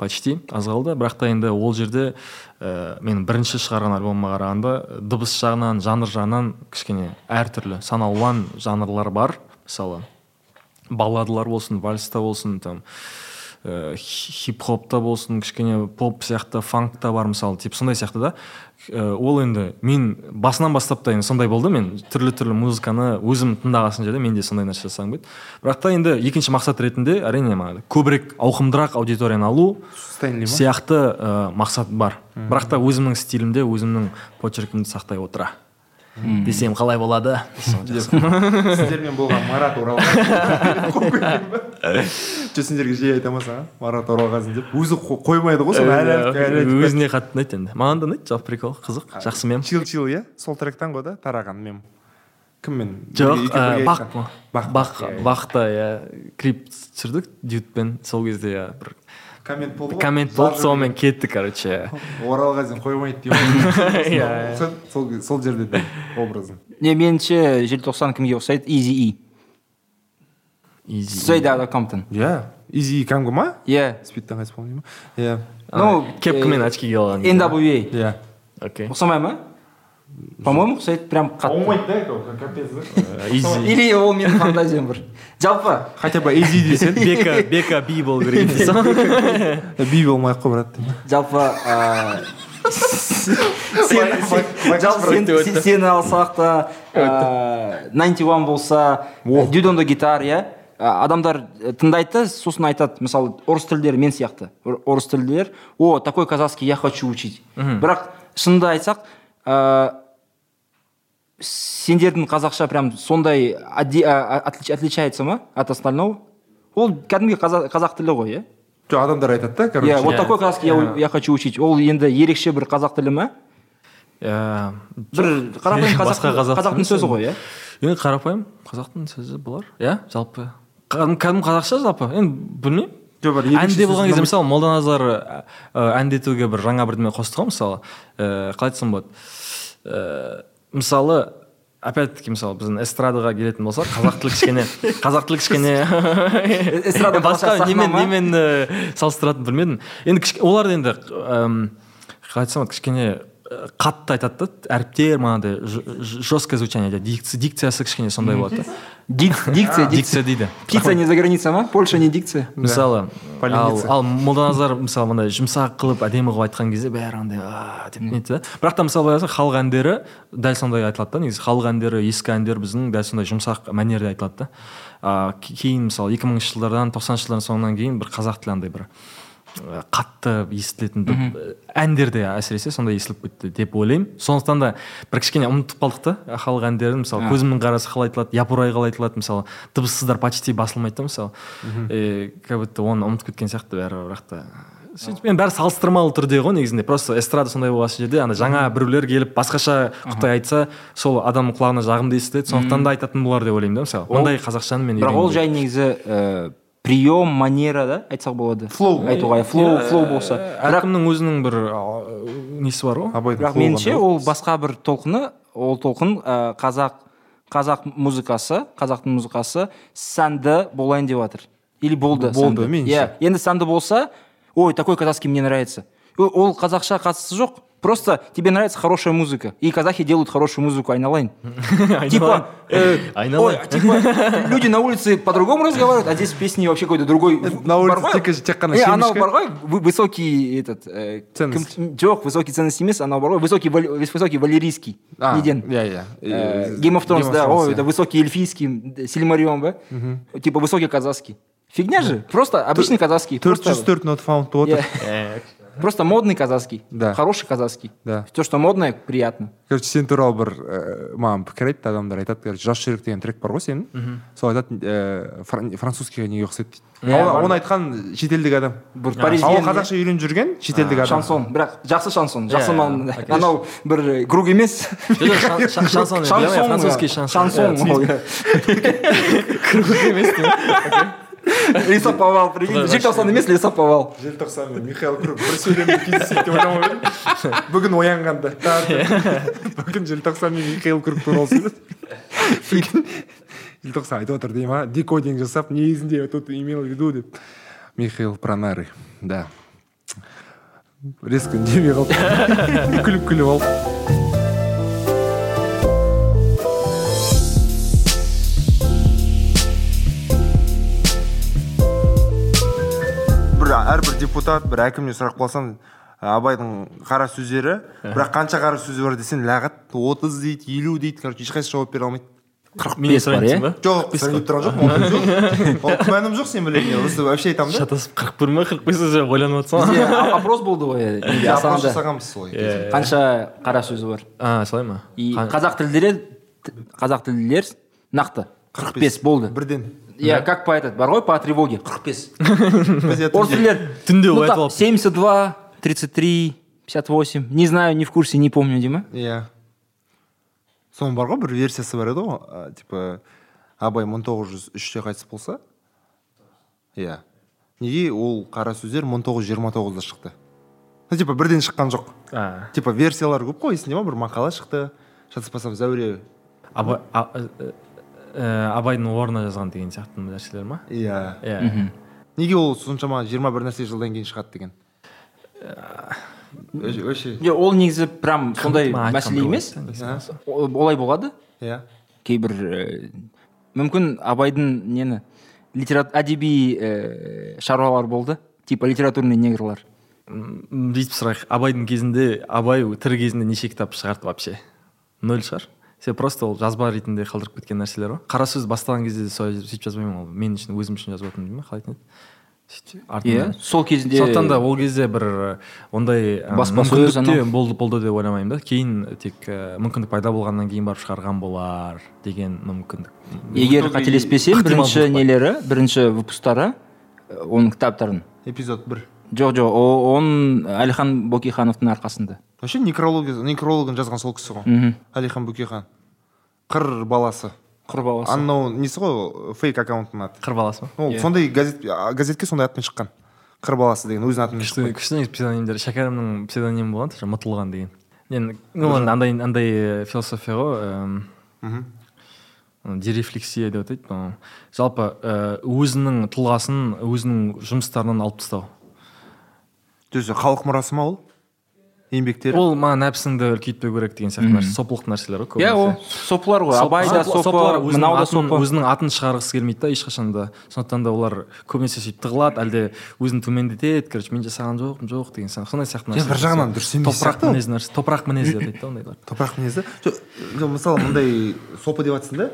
Почти аз қалды бірақ та енді ол жерде ә, менің бірінші шығарған альбомыма қарағанда дыбыс жағынан жанр жағынан кішкене әртүрлі сан алуан жанрлар бар. Мысалы балладалар болсын вальста болсын там ә, хип хопта болсын кішкене поп сияқты фанкта бар мысалы типа сондай сияқты да. Ә, ол енді мен басынан бастап та енді сондай болды мен түрлі түрлі музыканы өзім тыңдаған жерде мен де сондай нәрсе жасағым келді бірақ та енді екінші мақсат ретінде әрине маған көбірек ауқымдырақ аудиторияны алу сияқты ә, мақсат бар. Бірақ та өзімнің стилімде өзімнің почеркімді сақтай отыра. Десем қалай болады? Сіздермен болған марат оралғазин жоқ сендерге жиі айтамын саған марат оралғазин деп. Өзі қо- қоймайды ғой соны әлі өзіне қатты ұнайды енді. Маған да ұнайды жалпы прикол. Қызық жақсы мем. чил чил иә? Сол тректан ғой да? Тараған мем. Кіммен? Жоқ бақ бақ бақ бақта иә. Клип түсірдік дютпен сол кезде иә бір коммент болды ғой коммент болды сонымен кетті короче оралғазин қоймайды деп Иә. Сол- жерде де образын не меніңше желтоқсан кімге ұқсайды изи и straight compton. Иә изи кәдімгі ма иә спидтен қайтыс болған ма иә ну кепкамен очки киіп алған. NWA иә окей ұқсамай ма по моему ұқсайды прям қатты болмайды да капец да? Изи. Или ол менің фантазиям бір жалпы хотя бы изи десең бека бека би болу керек дейсің би болмай ақ қой брат жалпы сені алсақ та ә, 91 болса О. дюдонды гитар иә адамдар э, тыңдайды да сосын айтады мысалы орыс тілдері мен сияқты Ор- орыс тілділер о такой казахский я хочу учить. Бірақ шынымды айтсақ сендердің қазақша прям сондай отличается ма от остального? Ол кәдімгі қазақ, тілі ғой иә? Жоқ адамдар айтады да короче. Иә вот Иә. такой казахский я, я хочу учить. Ол енді ерекше бір қазақ тілі ма? Иә, бір қарапайым қазақтың сөзі ғой иә? Енді қарапайым қазақтың сөзі болар. Иә жалпы. Кәдімгі қазақша жалпы? Енді білмеймін. Жоқ бір әнде болған кезде мысалы молданазар әндетуге бір жаңа бірдеме қосты ғой мысалы. Ә, қалай айтсам болады? Мысалы опять таки мысалы біздің эстрадаға келетін болсақ қазақ тілі кішкене қазақ тілі кішкене эстрада басқа немен немен ә, салыстыратынын білмедім. Енді олар енді қалай айтсам болады кішкене э, қатты айтады да әріптер манағыдай жесткое звучание дикция дикциясы кішкене сондай болады да. Дикция дикция. дикция дейді птица не за граница ма польша не дикция. Мысалы ал, ал молданазар мысалы мындай жұмсақ қылып әдемі қылып айтқан кезде бәрі андай «А», деп нетті да бірақ та мысалы ойласаң халық әндері дәл сондай айтылады да негізі. Халық әндері ескі әндер біздің дәл сондай жұмсақ мәнерде айтылады да. Кейін мысалы екі мыңыншы жылдардан тоқсаныншы жылдардың соңынан кейін бір қазақ тілі андай бір қатты естілетін бір әндерде әсіресе сондай естіліп кетті деп ойлаймын. Сондықтан да бір кішкене ұмытып қалдық та халық әндерін. Мысалы көзімнің қарасы қалай айтылады япырай қалай айтылады мысалы дыбыссыздар почти басылмайды да мысалы. Э, как будто оны ұмытып кеткен сияқты бәрі бірақ та. Сөйтіп енді бәрі салыстырмалы түрде ғой негізінде. Просто эстрада сондай болған жерде ана жаңа біреулер келіп басқаша құттай айтса сол адамның құлағына жағымды естіледі. Сондықтан да айтатын болар деп ойлаймын да мысалы. Мындай қазақшаны мен бірақ ол жай негізі ііі прием манера да айтсақ болады. Flow. айтуға иә, флоу флоу болса. бірақ әркімнің өзінің бір несі бар ғой абайдың бірақ меніңше ол басқа бір толқыны ол толқын ә, қазақ қазақ музыкасы қазақтың музыкасы сәнді болайын деп жатыр. Или болды Болды, меніңше. иә енді сәнді болса ой такой казахский мне нравится. Ол қазақша қатысы жоқ. Просто тебе нравится хорошая музыка и казахи делают хорошую музыку айналайын типа э, типа люди на улице по-другому разговаривают а здесь в песне вообще какой-то другой. На улице тек- қана анау бар ғой высокий этот э, Ценность. жоқ высокий ценность емес анау бар ғой высокий высокий валерийский А, неден иә иә Game of Thrones, да, иә. это высокий эльфийский, Сильмарион, да? Типа высокий казахский. Фигня же, просто обычный казахский. төрт жүз төрт нот фаунд болып Я- отыр просто модный казахский. Да. Хороший казахский. Да. Все, что модное, приятно. короче сен туралы бір ііі маған пікір айтты адамдар. Айтады короче жас жүрек деген трек бар ғой сенің сол айтады ііі фран- французскийге неге ұқсайды? дейді. Иә, Оны- айтқан шетелдік адам. Бір а ол қазақша үйреніп жүрген шетелдік адам. шансон. Бірақ жақсы шансон. Жақсы Иә, иә, анау бір круг емес. Шан- шансон шансон иә, французский шансон. Иә, иә. круг емес лесоповал прикинь. Желтоқсан емес лесоповал желтоқсан мен михаил круг. Бір сөйлемде кездеседі деп ойламап едім бүгін оянғанда. Бүгін желтоқсан мен михаил круг туралы. Сөйледі желтоқсан айтып отыр дей ма декодинг жасап негізінде тут имел в виду деп. Михаил пронары да. Резко үндемей қалды күліп күліп алды бір әрбір депутат бір әкімнен сұрақ қойсаң абайдың қара сөздері бірақ қанша қара сөзі бар десең лағат отыз дейді елу дейді короче ешқайсысы жауап бере алмайды. Қырық менен сұрайын ба жоқ сұрайып тұрған жоқпын ол жоқ. Ол күмәнім жоқ сен білетін просто вообще айтамын да. Шатасып қырық бір ма қырық бес уже ойланып а- опрос болды ғой опрос жасағанбыз солай Иә. қанша қара сөзі бар? А солай ма? И қазақ тілділер қазақ тілділер нақты. Қырық бес. болды. Бірден. иә как по этот бар ғой по тревоге қырық бес біз я орыс түнде- тілділер Түнде ну оятып там алып. семьдесят два тридцать три пятьдесят восемь не знаю не в курсе не помню дей ма иә соның бар ғой бір версиясы бар еді ғой а, типа абай мың тоғыз жүз үште қайтыс болса иә неге ол қара сөздер мың тоғыз жүз жиырма тоғызда шықты ну типа бірден шыққан жоқ А, типа версиялар көп қой есіңде ма бір мақала шықты шатаспасам зәуре абай а- э, э, абайдың орнына жазған деген сияқты нәрселер ма? Иә. Иә. Неге ол соншама жиырма бір нәрсе жылдан кейін шығады деген? Өше- өше жоқ ол негізі прям сондай мәселе емес. О- олай болады. Иә. Кейбір ә, мүмкін абайдың нені литерат әдеби ә, шаруалар болды. Типа литературный негрлар. Бүйтіп сұрайық. Абайдың кезінде абай тірі кезінде неше кітап шығарды вообще? Нөл шығар? Сен просто ол жазба ретінде қалдырып кеткен нәрселер ғой. Қара сөз бастаған кезде де солай сөйтіп жазбаймын ол. Мен үшін өзім үшін жазып жатырмын дей ма қалай айтатын еді иә сол кезінде сондықтан да ол кезде бір э, ондай э, Баспасөз болды болды деп ойламаймын да. Кейін тек э, мүмкіндік пайда болғаннан кейін барып шығарған болар деген мүмкіндік. Егер қателеспесем бірінші нелері бірінші выпустары ә, оның кітаптарын. Эпизод бір. Жоқ жоқ о- оның әлихан бөкейхановтың арқасында. Вообще некрология некрологын жазған сол кісі ғой. Мхм. Әлихан бөкейхан. Қыр баласы. Құр баласы. Анау несі ғой фейк аккаунттың аты? Қыр баласы ма? Ол Иә. сондай газет газетке сондай атпен шыққан. Қыр баласы деген өзінің атымен күшті шыққан. күшті негізі псевдонимдер шәкәрімнің псевдонимі болған тоже мұтылған деген. Мен ну андай андай э, философия ғой дерефлексия деп атайды по жалпы э, өзінің тұлғасын өзінің жұмыстарынан алып тастау. Есть халық мұрасы ма ол? Еңбектері? Ол маған нәпсіңді үлкейтпеу керек деген сияқты нәрсе сопылық нәрселер ғой иә ол сопылар ғой. Абай да сопы мынау да атын- сопы. өзінің атын шығарғысы келмейді да ешқашан да. Сондықтан да олар көбінесе сөйтіп тығылады әлде өзін төмендетеді короче мен жасаған жоқпын жоқ деген сияқты сондай сияқты Жоқ, бір жағынан дұрыс емес топырақ мінез нәрсе топырақ мінез деп айтады да ондайлар. Топырақ мінезі жоқ мысалы мындай сопы деп жатрсың да?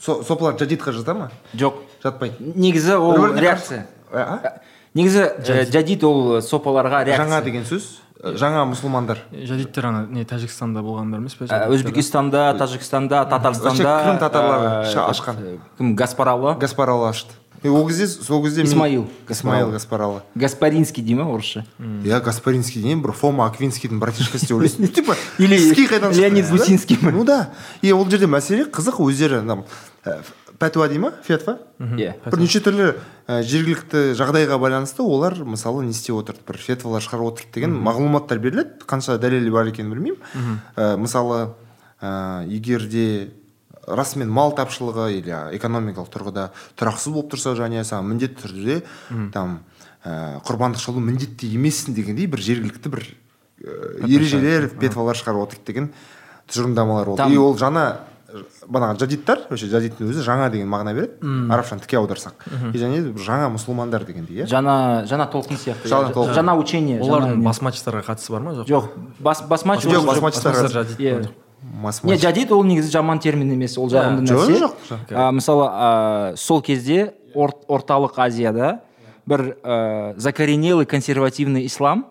Сопылар жадидқа жата ма? Жоқ. Жатпайды. Негізі ол реакция. А? Негізі ә, жадид. ол сопаларға реакция. жаңа деген сөз жаңа мұсылмандар. Жадидтер ана не тәжікстанда болғандар емес пе? Өзбекстанда тәжікстанда татарстанда крым татарлары ашқан. кім гаспаралы? Гаспаралы ашты. Ол кезде сол кезде Исмаил. исмаил гаспаралы. Гаспаринский дей ма орысша? Иә гаспаринский деген бір фома аквинскийдің братишкасы деп ойлайсың типа Или Леонид? Гусинский ма? ну да. И ол жерде мәселе қызық өздері там пәтуа дей ма? Фетва? Иә бірнеше түрлі ә, жергілікті жағдайға байланысты олар мысалы не істеп отырды? Бір фетвалар шығарып отырды деген мағлұматтар беріледі. Қанша дәлелі бар екенін білмеймін. Ә, мысалы ә, егер де расымен мал тапшылығы или экономикалық тұрғыда тұрақсыз болып тұрса және саған міндетті түрде там ә, құрбандық шалу міндетті емессің дегендей бір жергілікті бір ә, ережелер фетвалар шығарып отырды деген тұжырымдамалар болды. И ол жаңа бағанағы жадидтар вообще жадидтің өзі жаңа деген мағына береді. Арабшаны тіке аударсақ и және жаңа мұсылмандар дегендей иә? Жаңа жаңа толқын сияқты. Жаңа толқын. жаңа учение олардың басмачтарға қатысы бар ма? Жоқ. Жоқ бас басмач жоқ иә мас не жадид ол негізі жаман термин емес ол жағымды жоқ, нәрсе. жоқ, жоқ. А, мысалы сол кезде ор- орталық азияда бір ә, закоренелый консервативный ислам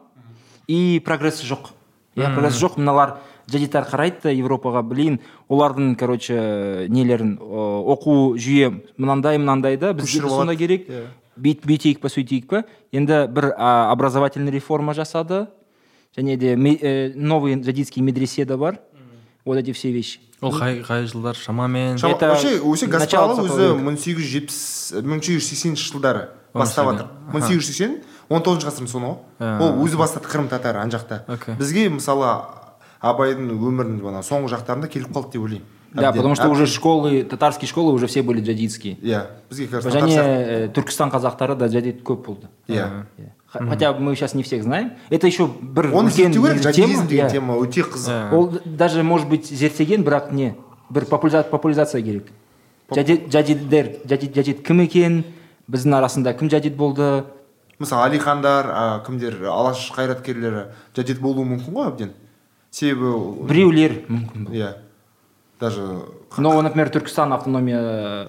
и прогресс жоқ. Иә прогресс жоқ мыналар жадидтар қарайды да европаға блин олардың короче нелерін ә, оқу жүйе мынандай мынандай да бізге де сондай керек. Иә. бүйт бүйтейік па сөйтейік па. Енді бір а, образовательный реформа жасады. Және де э, новый жадидский медресе да бар. Вот эти все вещи. Ол қай қай жылдар? Шамамен. Шама- Это вообще өзі века. мың сегіз жүз жетпіс мың сегіз жүз сексенінші жылдары Он бастап жатыр мың сегіз жүз сексен он тоғызыншы ғасырдың соңы. Ғой ол өзі бастады қырым татары ана жақта бізге мысалы абайдың өмірінің ана соңғы жақтарында келіп қалды деп ойлаймын. Да, потому что уже школы, татарские школы уже все были джадидские. иә бізге кажется Және э, Түркістан қазақтары да джадид көп болды. иә. Иә. Х- Хотя мы сейчас не всех знаем. Это еще бір оны зерттеу керек деген иә. тема өте қызық. Ол даже может быть зерттеген бірақ не. Бір популяриза- популяризация керек. Жадид жадиддер жадид жадид кім екен? Біздің арасында кім жадид болды? Мысалы алихандар а, кімдер? Алаш қайраткерлері жадид болуы мүмкін ғой әбден? Себебі біреулер мүмкін иә. Даже но например түркістан автономия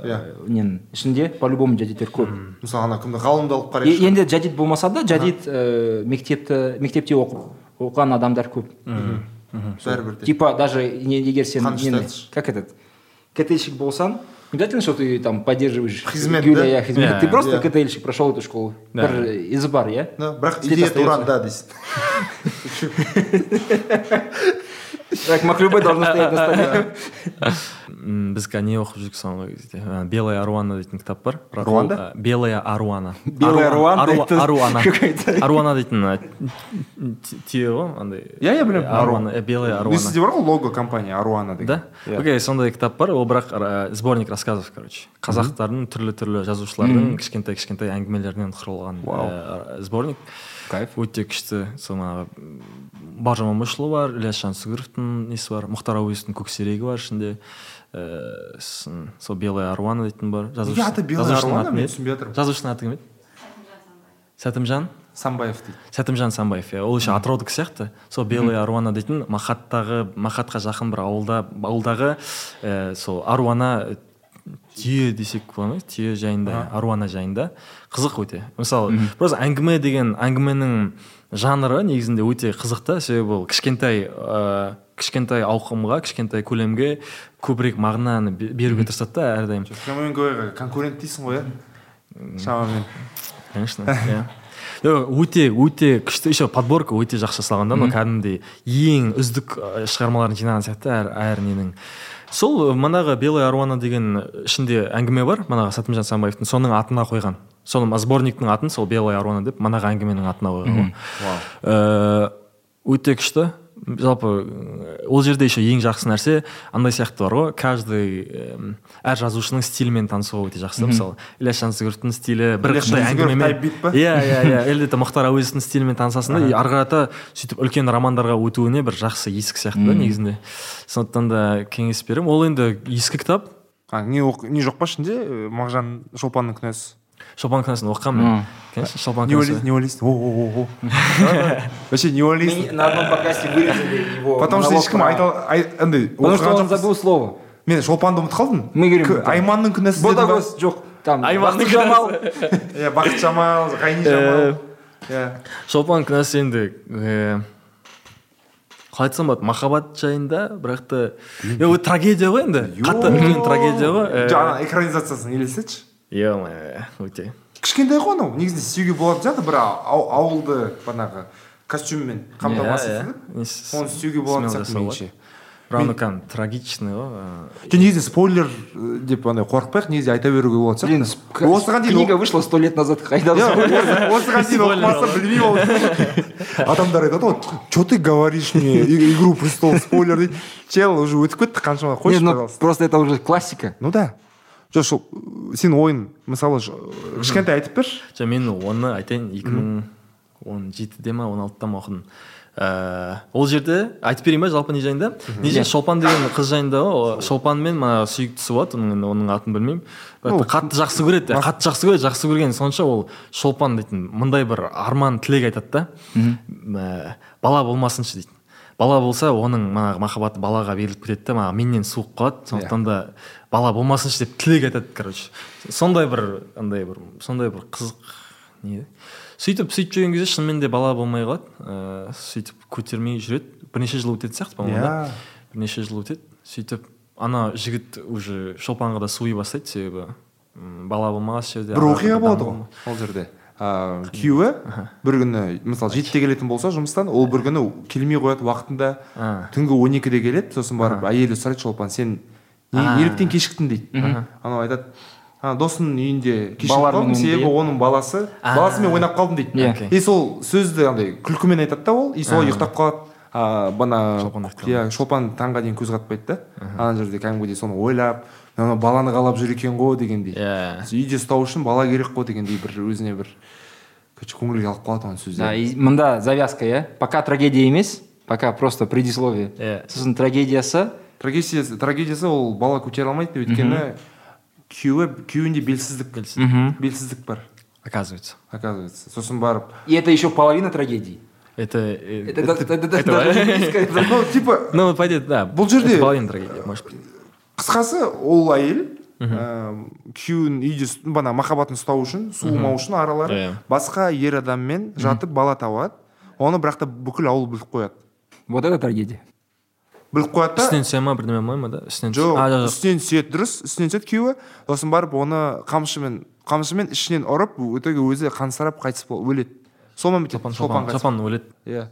Иә. ненің ішінде по любому жадидтер көп. Мысалы ана кімді ғалымды алып қарайықшы енді жадид болмаса да жадид э, мектепті мектепте оқып оқыған адамдар көп. Бәрібір де. Типа даже не- егер сен как этот ктльщик болсаң не обязательно что ты там поддерживаешь Хизмет, Гюля, да? иә, хизмет. Иә, ты просто иә. ктльщик прошел эту школу Да. бір изі бар иә Да, бірақ Істеп идея остается. туран да дейсің так маклюбе должно стоять на столе. Біз қазір не оқып жүрік соңғы кезде белая аруана дейтін кітап бар Руанда? белая аруана. Белая Аруана- аруана. дейтін түйе ғой андай Иә, иә, білемін. аруана белая аруана. сізде бар ғой лого компания аруана деген да? окей сондай кітап бар ол бірақ сборник рассказов короче. Қазақтардың түрлі түрлі жазушылардың кішкентай кішкентай әңгімелерінен құрылған ә, сборник. Кайф. өте күшті. Сонағы бауыржан момышұлы бар ілияс жансүгіровтің несі бар мұхтар әуезовтің көксерегі бар ішінде. Ііі сосын сол белая аруана дейтін бар. Неге аты белая аруана мен түсінбей жатырмын жазушының аты кім еді? Сәтімжан самбаев. Дейді. Сәтімжан самбаев иә. Ол еще атыраудікі сияқты. Сол белая аруана дейтін махаттағы махатқа жақын бір ауылда ауылдағы ә, сол аруана э, түйе десек бола ма түйе жайында аруана жайында. Қызық өте. Мысалы просто әңгіме деген әңгіменің жанры негізінде өте қызық та. Себебі ол кішкентай ә, кішкентай ауқымға кішкентай көлемге көбірек мағынаны бе- беруге тырысады да әрдайым. Конкурент дейсің ғой иә? Шамамен. Конечно иә. Жоқ, өте өте күшті еще подборка өте жақсы жасалған да. Мына кәдімгідей ең үздік шығармаларын жинаған сияқты әр әр ненің. Сол манағы белая аруана деген ішінде әңгіме бар манағы сәтімжан самбаевтың соның атына қойған соның сборниктің атын сол белая аруана деп манағы әңгіменің атына қойған ғой. Э, өте күшті. Жалпы ол жерде еще ең жақсы нәрсе андай сияқты бар ғой. Каждый әр жазушының стилімен танысуға өте жақсы. Мысалы ілияс жансүгіровтің стилі бір жансүгіров әңгімемен иә иә иә. Или де мұхтар әуезовтің стилімен танысасың да и ары қарата сөйтіп үлкен романдарға өтуіне бір жақсы есік сияқты да негізінде. Сондықтан да кеңес беремін. Ол енді ескі кітап. Не не жоқ па ішінде? Мағжан шолпанның күнәсі шолпан күнәсін оқығанмын конечно шолпан не ойлайсың не ойлайсың о о о вообще не ойлайсың на одном подкасте вырезали его потому что ешкім айта ай- андай потому что он забыл слово. Мен шолпанды ұмытып қалдым. Мы говорим, айманның күнәсі ба? ботагөз жоқ. Там Айманның жамал. Иә бақыт жамал ғайни жамал. Иә шолпан күнәсі енді э, қалай айтсам болады махаббат жайында бірақ та трагедия ғой енді. Қатты үлкен трагедия ғой. Э, жоқ ана экранизациясын елестетші. Е өте кішкентай ғой анау негізінде сүюге болатын сияқты бір ау- ауылды бағанағы костюммен қамтамасыз Иә, етіліп иә. Не, оны істеуге болатын сияқты меніңше. кәдімгі трагичный ғой жоқ негізі спойлер э, деп андай қорықпайық негізі айта беруге болатын блин сияқты осыған дейін книга вышла сто лет назад қайда осы- осыған дейін оқымаса білмей ол адамдар айтады ғой че ты говоришь мне игру престолов спойлер дейді чел уже өтіп кетті қаншама қойшы пожалуйста. просто это уже классика. Ну да. Жоқ сол сен ойын мысалы кішкентай айтып берші. Жоқ мен оны айтайын екі мың он жетіде ма он алтыда ма оқыдым. Ыыы ол жерде айтып берейін ба жалпы не жайында? Не жайында шолпан деген қыз жайында ғой Ол шолпан мен мана сүйіктісі болады оның оның атын білмеймін. Қатты жақсы көреді қатты жақсы көреді жақсы көргені сонша ол шолпан дейтін мындай бір арман тілек айтады да. Бала болмасыншы дейді бала болса оның манағы махаббаты балаға беріліп кетеді да маған менен суып қалады. Сондықтан да бала болмасыншы деп тілек айтады короче. Сондай бір андай бір сондай бір қызық не сөйтіп сөйтіп жүрген кезде шынымен де бала болмай қалады. Ыыы сөйтіп көтермей жүреді. Бірнеше жыл өтетін сияқты по моему да? Иә. бірнеше жыл өтеді. Сөйтіп ана жігіт уже шолпанға да суи бастайды себебі бала болмаған жерде бір оқиға болады ғой ол жерде. А, күйеуі бір күні мысалы жетіде келетін болса жұмыстан ол бір күні келмей қояды уақытында. Түнгі он екіде келеді сосын барып әйелі сұрайды шолпан сен не- неліктен кешіктің дейді. Анау айтады ана досымның үйінде кешігіп қалдым себебі оның баласы баласымен ойнап қалдым дейді. Иә. И сол сөзді андай күлкімен айтады да ол и солай ұйықтап қалады. А бана иә шолпан таңға дейін көз қатпайды да. Ана жерде кәдімгідей соны ойлап ана баланы қалап жүр екен ғой дегендей иә үйде ұстау үшін бала керек қой дегендей бір өзіне бір короче көңілге алып қалады оның да сөздері и мында завязка иә пока трагедия емес пока просто предисловие Иә. сосын трагедиясы трагедиясы трагедиясы ол бала көтере алмайды деп өйткені күйеуі күйеуінде белсіздік белсіздік бар оказывается оказывается сосын барып и это еще половина трагедии это э, это да- да- да- да- это- даже близко, это- ну типа ну пойдет да Бұл жерде- это половина трагедия может быть қысқасы ол әйел ә, күйеуін үйде бана махаббатын ұстау үшін суымау үшін аралары Иә. басқа ер адаммен жатып бала табады. Оны бірақ та бүкіл ауыл біліп қояды. Вот это трагедия. Біліп қояды да. Үстінен түсе ма бірдеме ма да? Үстінен жоқ үстінен түседі дұрыс. Үстінен түседі күйеуі. Сосын барып оны қамшымен қамшымен ішінен ұрып в итоге өзі қансырап қайтыс бол өледі. Сонымен бітеді шолпан өледі. Иә.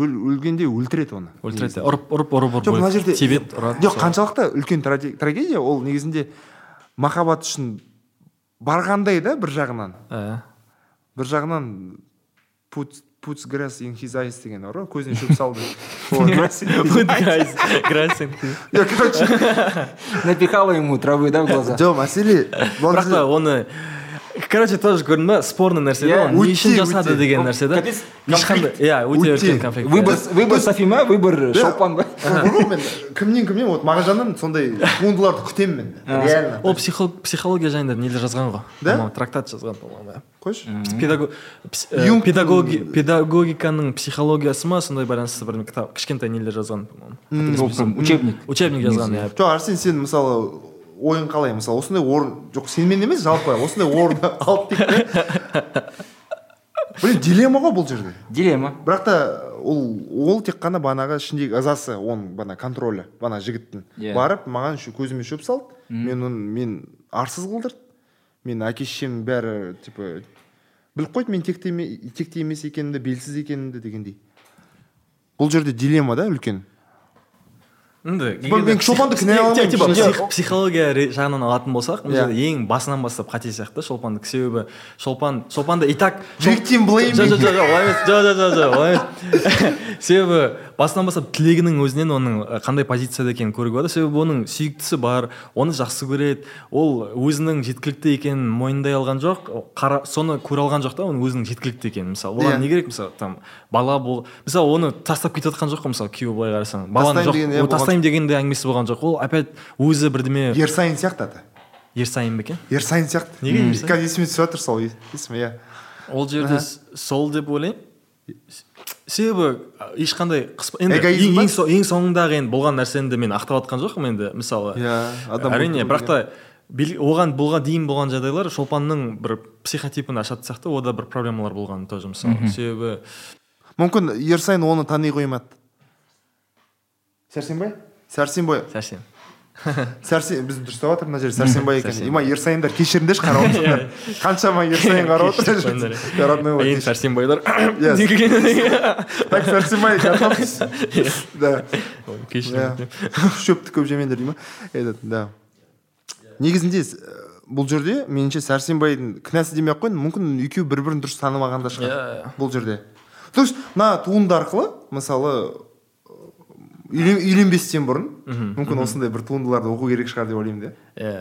Өлгенде өлтіреді оны. Өлтіреді. Ұрып ұрып ұрып ұрып жоқ мына жерде тебеді ұрады жоқ қаншалықты үлкен трагедия ол негізінде махаббат үшін барғандай да бір жағынан. Ә, бір жағынан puts puts grass in his eyes деген бар ғой көзіне шөп салды короче. Напихала ему травы да в глаза? Жоқ мәселе бірақ та оны короче тоже көрдің ба спорный нәрсе да? Оны не үшін жасады деген нәрсе да? ешқандай иә өте үлкен конфликт выбор выбор софима выбор шолпан ба ғой мен кімнен кімнен вот мағжаннан сондай туындыларды күтемін мен реально. Ол психо- психология жайында нелер жазған ғой. Да? трактат жазған по-моему иә. қойшы педагоги педагогиканың психологиясы ма? Сондай байланысты бір кітап кішкентай нелер жазған по-моему. Ол прям учебник. Учебник жазған иә жоқ арсен сен мысалы ойың қалай? мысалы осындай орын жоқ сенімен емес жалпы осындай орын алып дейік те блин дилемма ғой бұл жерде. Дилемма. Бірақ та ол ол тек қана банағы ішіндегі ызасы оның бана контролі бана жігіттің. Иә. барып маған көзіме шөп салды. Мен оны мен арсыз қылдырды. Мен әке шешемнің бәрі типа біліп қойды мен текті еме- текті емес екенімді белсіз екенімді дегендей. Бұл жерде дилемма да үлкен. Енді шолпанды кінәлай алмаймын, типа психология жағынан алатын болсақ бұл Иә. жерде ең басынан бастап қате сияқты да шолпандікі себебі шолпан шолпанды и так Victim blaming. жоқ жоқ жоқ олай емес жоқ жоқ жоқ жоқ олай емес себебі басынан бастап тілегінің өзінен оның қандай позицияда екенін көруге болады себебі оның сүйіктісі бар оны жақсы көреді. Ол өзінің жеткілікті екенін мойындай алған жоқ. Қара, соны көре алған жоқ та оның өзінің жеткілікті екенін. Мысалы Иә. оған не керек? Мысалы там бала бол мысалы оны тастап кетіп жатқан жоқ қой мысалы күйеуі былай қарасаң. Баланы жоқ деген, иә, тастаймын деген де әңгімесі болған жоқ. Ол опять өзі бірдеме ерсайын сияқты аты. Ерсайын ба екен? Ерсайын сияқты. Неге қазір есіме түсіп жатыр сол есім иә. Ол жерде сол деп ойлаймын. Себебі ешқандай қыс- енді Эгоизм ең, соңындағы енді болған нәрсені де мен ақтап жатқан жоқпын енді мысалы. Иә, адам әрине бірақ та бел- оған болған дейін болған жағдайлар шолпанның бір психотипін ашатын сияқты ода бір проблемалар болған тоже мысалы. Себебі мүмкін ерсайын оны тани қоймады сәрсенбай? Сәрсенбай. Сәрсен. сәрсен біз дұрыстап жатыр мына жерде сәрсенбай екен. Има ерсайындар кешіріңдерші қарап отырсыңдар. Қаншама ерсайын қарап отыр родной сәрсенбайлар так сәрсенбай да. Шөпті көп жемеңдер дей ма? Этот да. Негізінде с- бұл жерде меніңше сәрсенбайдың кінәсі демей ақ қояйын мүмкін екеуі бір бірін дұрыс танымаған да шығар бұл жерде. То есть мына туынды арқылы мысалы үйленбестен бұрын. Мүмкін осындай бір туындыларды оқу керек шығар деп ойлаймын да. Иә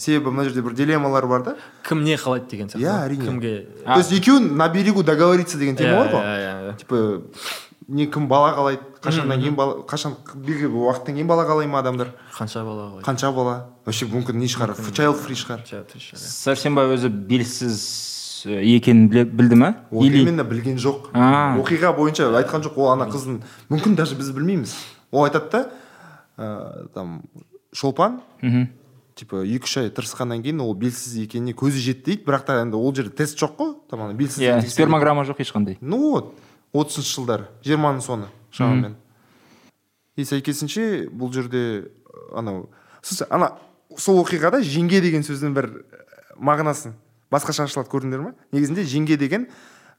себебі мына жерде бір дилеммалар бар да. Кім не қалайды деген сияқты. Иә, әрине. кімге? То есть екеуін на берегу договориться деген тема бар ғой. Иә, иә, иә. типа не кім бала қалайды қашаннан кейін бала қашан белгілі бір уақыттан кейін бала қалай ма адамдар? Қанша бала қалайды? Қанша бала? Вообще мүмкін не шығар child free шығар. Сәрсенбай өзі белсіз э, екенін білді ма ол или именно білген жоқ. Оқиға бойынша айтқан жоқ ол ана қыздың. Мүмкін даже біз білмейміз. Ол айтады да ә, там шолпан Мгм. типа екі үш ай тырысқаннан кейін ол белсіз екеніне көзі жетті дейді бірақ та енді ол жерде тест жоқ қой. Там ана белсіз иә тексеру. спермограмма жоқ ешқандай. Ну вот отызыншы жылдары жиырманың соңы шамамен. И сәйкесінше бұл жерде ә, анау слушай ана сол оқиғада жеңге деген сөздің бір ә, мағынасын басқаша ашылады көрдіңдер ма негізінде жеңге деген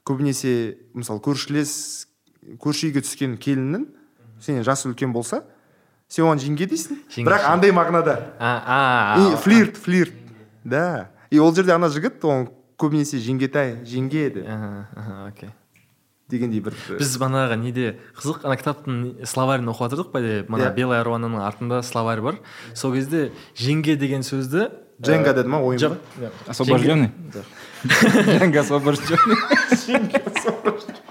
көбінесе мысалы көршілес көрші үйге түскен келіннің сенен жасы үлкен болса сен оған жеңге дейсің. Бірақ андай мағынада. А и флирт флирт. Да. И ол жерде ана жігіт оған көбінесе жеңгетай жеңге де окей. Дегендей бір біз манағы неде қызық ана кітаптың словарін оқып жатырдық па деп? Мана Иә. белая руананың артында словарь бар. Сол кезде жеңге деген сөзді дженга деді ма ойын освобожденный? Освобожденный.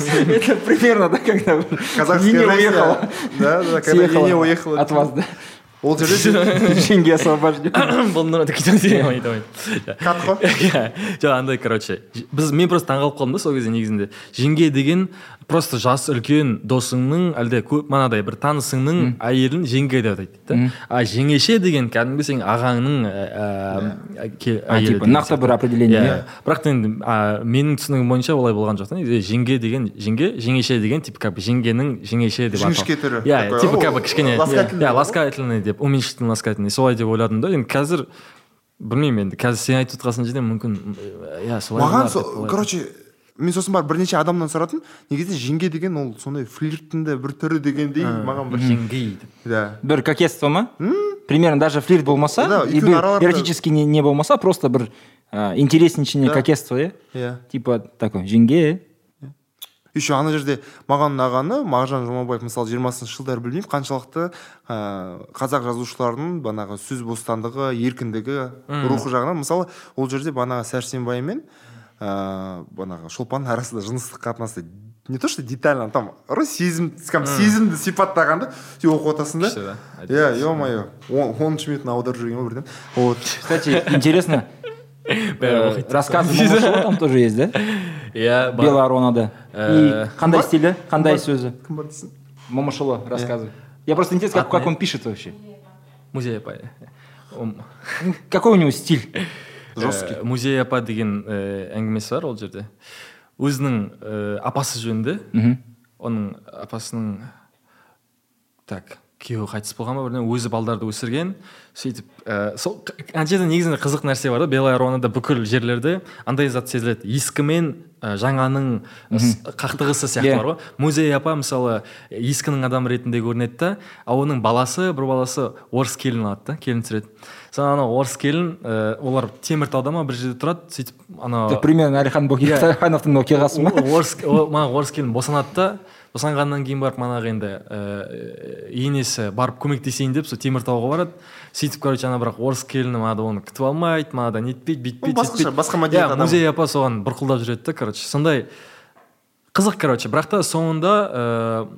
это примерно да когда казахская Нине уехала. Да да когда Нине уехала. От вас да ол жерде Женги освобожден бұл нұры кетеді ойнайды кат қой иә жоқ андай короче біз мен просто таңқалып қалдым да сол кезде негізінде. Жеңге деген просто жасы үлкен досыңның әлде көп манадай бір танысыңның әйелін жеңге деп атайды да. А жеңеше деген кәдімгі сенің ағаңның ке- А, әйелі нақты бір определение, Иә. иә? бірақ енді менің түсінігім бойынша олай болған жоқ та негізі. Жеңге деген жеңге жеңеше деген типа как бы жеңгенің жеңеше деп Жіңішке түрі. иә типа как бы кішкене ласкательный иә ласкательный деп уменьшительный ласкательный солай деп ойладым да енді қазір білмеймін енді қазір сен айтып отқан жерде мүмкін иә солай маған короче мен сосын барып бірнеше адамнан сұрадым негізінде жеңге деген ол сондай флирттің де бір түрі дегендей маған бір жеңгей деп да бір кокетство ма примерно даже флирт болмаса Да, эротический не, не болмаса просто бір ә, интересничание Да. кокетство иә иә. Типа такой жеңге еще ана жерде маған ұнағаны мағжан жұмабаев мысалы жиырмасыншы жылдары білмеймін қаншалықты ә, қазақ жазушыларының банағы сөз бостандығы еркіндігі рухы жағынан. Мысалы ол жерде банағы сәрсенбай мен ә, банағы шолпанның арасында жыныстық қатынасты не то что детально там ұры сезім кәдімгі сезімді сипаттағанды сен оқып отырсың да. Да. иә е мое оныншы минутын аударып жүрген ғой бірден. Вот. Кстати интересно Бәрі э, рассказы Момышұлы там тоже есть да? Иә бар. белая ронада Э, и қандай стилі қандай сөзі кім бар дейсің Момышұлы рассказы я просто интересно как, как он пишет вообще. Музей апа какой у него стиль? Жесткий. Э, музей апа деген э, әңгімесі бар ол жерде. Өзінің э, апасы жөнінде оның апасының так күйеуі қайтыс болған ба бірдеңе өзі балдарды өсірген. Сөйтіп ә, сол ана жерде негізінде қызық нәрсе бар да белая бүкіл жерлерде андай зат сезіледі. Ескі мен ә, жаңаның қақтығысы сияқты Иә. бар ғой. Музей апа мысалы ескінің адамы ретінде көрінеді да ал оның баласы бір баласы орыс келін алады да келін түсіреді. Содан анау орыс келін ә, олар теміртауда ма бір жерде тұрады сөйтіп анау примерно әлихан бөкейхановтың оқиғасы ма? Орыс мана орыс келін босанады да босанғаннан кейін барып манағы енді ііі енесі барып көмектесейін деп сол теміртауға барады. Сөйтіп короче ана бірақ орыс келіні манағыда оны күтіп алмайды манағыда нетпейді бүйтпейді басқаша, басқа мәдениет Иә, адамы. музей апа соған бұрқылдап жүреді да короче. Сондай қызық короче. Бірақ та соңында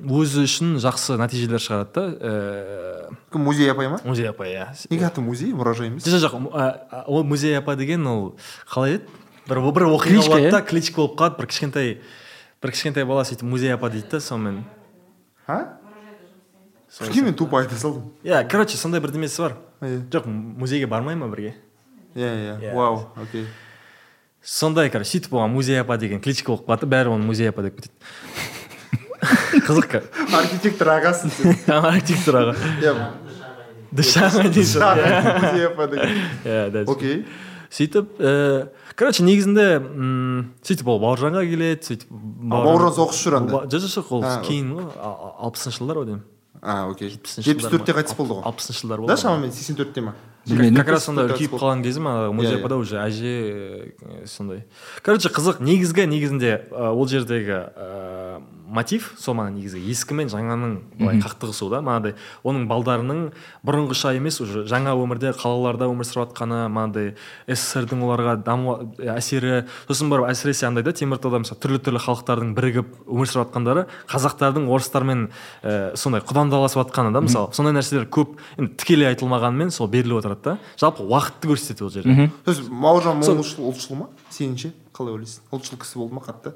ііі өзі үшін жақсы нәтижелер шығарады да ііі кім музей апай ма? музей апа иә. Неге аты музей? Мұражай емес. Жоқ жоқ ол музей апа деген ол қалай еді? Бір бір оқиға болады иә? да кличка болып қалады. Бір кішкентай бір кішкентай бала сөйтіп музей апа дейді да сонымен а? Мен тупо айта салдым иә короче сондай бірдемесі бар жоқ музейге бармай ма бірге иә Иә. вау окей. Сондай короче сөйтіп оған музей апа деген кличка болып қалады бәрі оны музей апа деп кетеді қызық архитектор ағасың сен архитектор аға иә дейсің иә музей апа деген иә дәл сол. окей. Сөйтіп ііі короче негізінде м, сөйтіп ол бауыржанға келеді сөйтіп бауыржан соғысып жүр анда? Жоқ жоқ жоқ ол А, кейін ғой алпысыншы жылдар ғой деймін а окей жетпісінші жетпіс төртте қайтыс болды ғой алпысыншы жылдар болды да шамамен сексен төртте ма как раз сонда үлкейіп қалған кезі ма музей Иә, апада уже әже сондай короче қызық негізгі негізінде ол жердегі э, мотив сол мана негізгі ескі мен жаңаның былай қақтығысу да манағыдай оның балдарының бұрынғыша емес уже жаңа өмірде қалаларда өмір сүріп жатқаны манағыдай сссрдің оларға даму әсері сосын барып әсіресе андай да теміртауда мысалы түрлі түрлі халықтардың бірігіп өмір сүріп жатқандары қазақтардың орыстармен ә, сондай құдандаласып жатқаны да мысалы сондай нәрселер көп енді тікелей айтылмағанымен сол беріліп отырады да жалпы уақытты көрсетеді ол жерде есть бауыржан момышұлы ұлтшыл ма сеніңше қалай ойлайсың ұлтшыл кісі болды ма қатты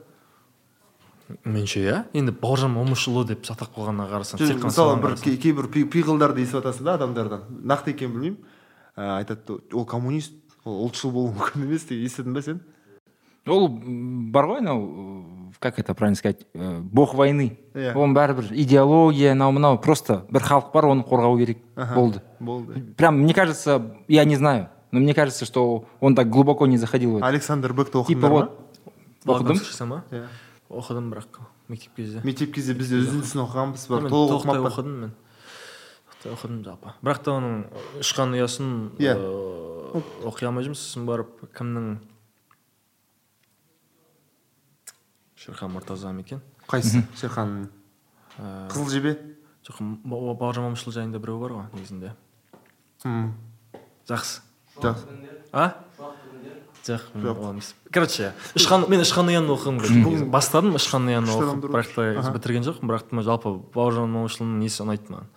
меніңше иә? Енді бауыржан момышұлы деп атап қойғанына қарасаң Жоқ, мысалы бір кейбір пи- пиғылдарды естіп жатасың да адамдардан. Нақты екенін білмеймін. Ә, айтады ол коммунист ол ұлтшыл болуы мүмкін емес деп естідің ба сен? Ол бар ғой анау как это правильно сказать э, бог войны. Иә. оның бәрібір идеология анау мынау просто бір халық бар оны қорғау керек болды. болды. Прям мне кажется я не знаю но мне кажется что он так глубоко не заходил в это. Александр типа оқыдыңдар ма? вот оқыдым. ма? Иә. Оқыдым бірақ мектеп кезде мектеп кезде біз де үзіндісін оқығанбыз бірақ толық оқыдым мен. Толықтай оқыдым жалпы. Бірақ та оның ұшқан ұясын Иә. ыыы, оқи алмай жүрміз. Сосын барып кімнің шерхан мұртаза ма екен қайсысы шерхан. Ә, қызыл жебе? жоқ Ба- бауыржан момышұлы жайында біреу бар ғой негізінде. Жақсы. А? Жоқ. мен ол емес короче ұшқан мен ұшқан ұяны короче. бастадым ұшқан ұяны Күшті оқып бірақ та бітірген жоқпын бірақ та жалпы бауыржан момышұлының несі ұнайды маған?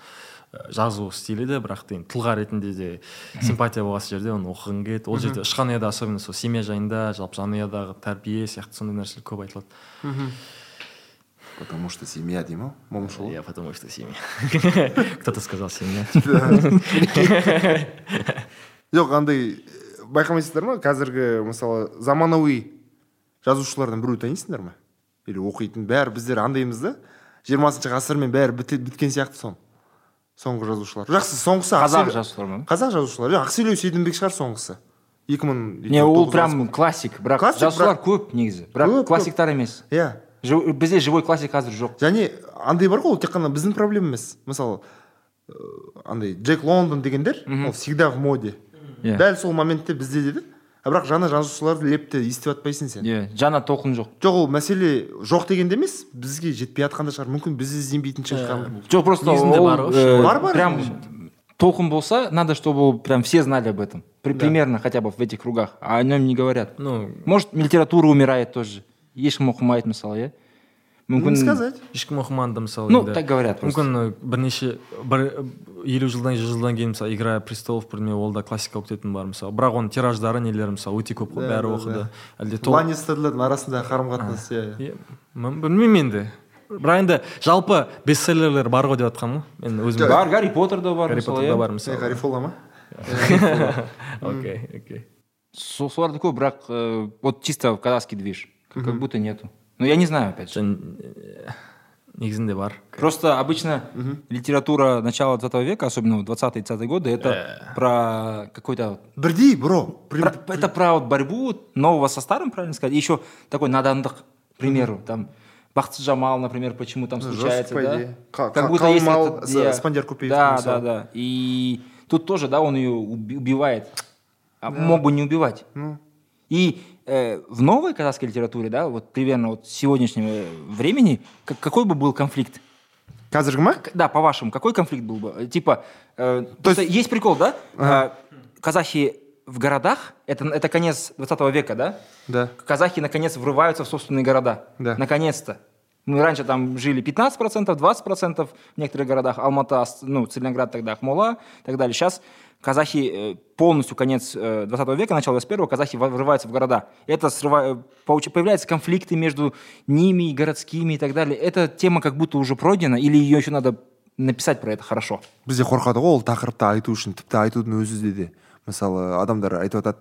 Ә, жазу стилі де бірақ та енді тұлға ретінде де симпатия болған жерде оны оқығым келеді. Ол жерде ұшқан ұяда особенно сол семья жайында жалпы жанұядағы тәрбие сияқты сондай нәрселер көп айтылады. Потому что семья дей ма момышұлы я потому что семья. Кто то сказал семья. Жоқ андай байқамайсыздар ма? Қазіргі мысалы заманауи жазушылардан біреу танисыңдар ма? Или оқитын? Бәрі біздер андаймыз да. Жиырмасыншы ғасырмен бәрі біткен сияқты сон. Соңғы жазушылар. Жақсы соңғысы қазақ жазушылар ма? Қазақ жазушылар. Ақселеу сейдімбек шығар соңғысы. Екі мың не ол прям классик бірақ Классик, жазушылар бірақ- көп негізі. Бірақ Көп, классиктар емес. Иә. Жи- бізде живой классик қазір жоқ. Және андай бар ғой ол тек қана біздің проблема емес. Мысалы андай джек лондон дегендер ол всегда в моде. Иә. дәл сол моментте бізде деді. А бірақ жаңа жазушыларды лепті естіп жатпайсың сен. Иә жаңа толқын жоқ. Жоқ ол мәселе жоқ дегенде емес бізге жетпей жатқанда шығар. Мүмкін біз ізденбейтін шығар. Жоқ просто ол бар ғой, э, бар, бар. прям толқын болса надо чтобы прям все знали об этом. При- примерно хотя бы в этих кругах. А о нем не говорят. Ну может литература умирает тоже. Ешкім оқымайды мысалы иә мүмкін не сказать. ешкім оқымады мысалы Ну, так говорят просто. мүмкін і бірнеше бір елу жылдан жүз жылдан кейін мысалы игра престолов бірдеме ол да классика болып кететін бар мысалы. Бірақ оның тираждары нелері мысалы өте көп қой бәрі оқыды. әлде ланнистерлердің арасындағы қарым қатынас иә. Иә, білмеймін енді. Бірақ енді жалпы бестселлерлер бар ғой деп жатқанмын ғой. Мен өзім бар гарри поттер да бар гарри поттерда иә. бар мысалы. Гарри фола ма окей окей. Со- соларды көп бірақ э, вот чисто казахский движ. Как будто нету. ну я не знаю опять же Жан- э, негізінде бар Просто обычно литература начала 20 века, особенно в 20-30 годы, это про какой-то... бірдей бро Прям- про- это про вот борьбу нового со старым, правильно сказать, и еще такой надандық, к примеру, там Бақытсыз Жамал, например, почему там Ну, случается, жестко, по да? идее. Ка- Как ка- будто есть Калмал этот- с- я- Спандияр Купеевский Да, написал. да, да. И тут тоже, да, он ее уби- убивает. А мог бы не убивать. Ну. И э, в новой казахской литературе, да, вот примерно вот сегодняшнего времени, как- какой бы был конфликт? қазіргі ма К- Да, по-вашему, какой конфликт был бы? Э, Типа, э, просто есть... прикол, да? Э, казахи в городах, это, это конец 20 века, да? да Казахи наконец врываются в собственные города. Да. Наконец-то. Мы раньше там жили 15%, 20% в некоторых городах. Алмата, ну, Целиноград тогда, Ахмола и так далее. Сейчас казахи э, полностью конец э, 20 века, начало 21 казахи во- врываются в города. Это срыва- э, получ- появляются конфликты между ними и городскими и так далее. Эта тема как будто уже пройдена, или ее еще надо написать про это хорошо? бізде қорқады ғой ол тақырыпты айту үшін тіпті айтудың өзі де мысалы адамдар айтып жатады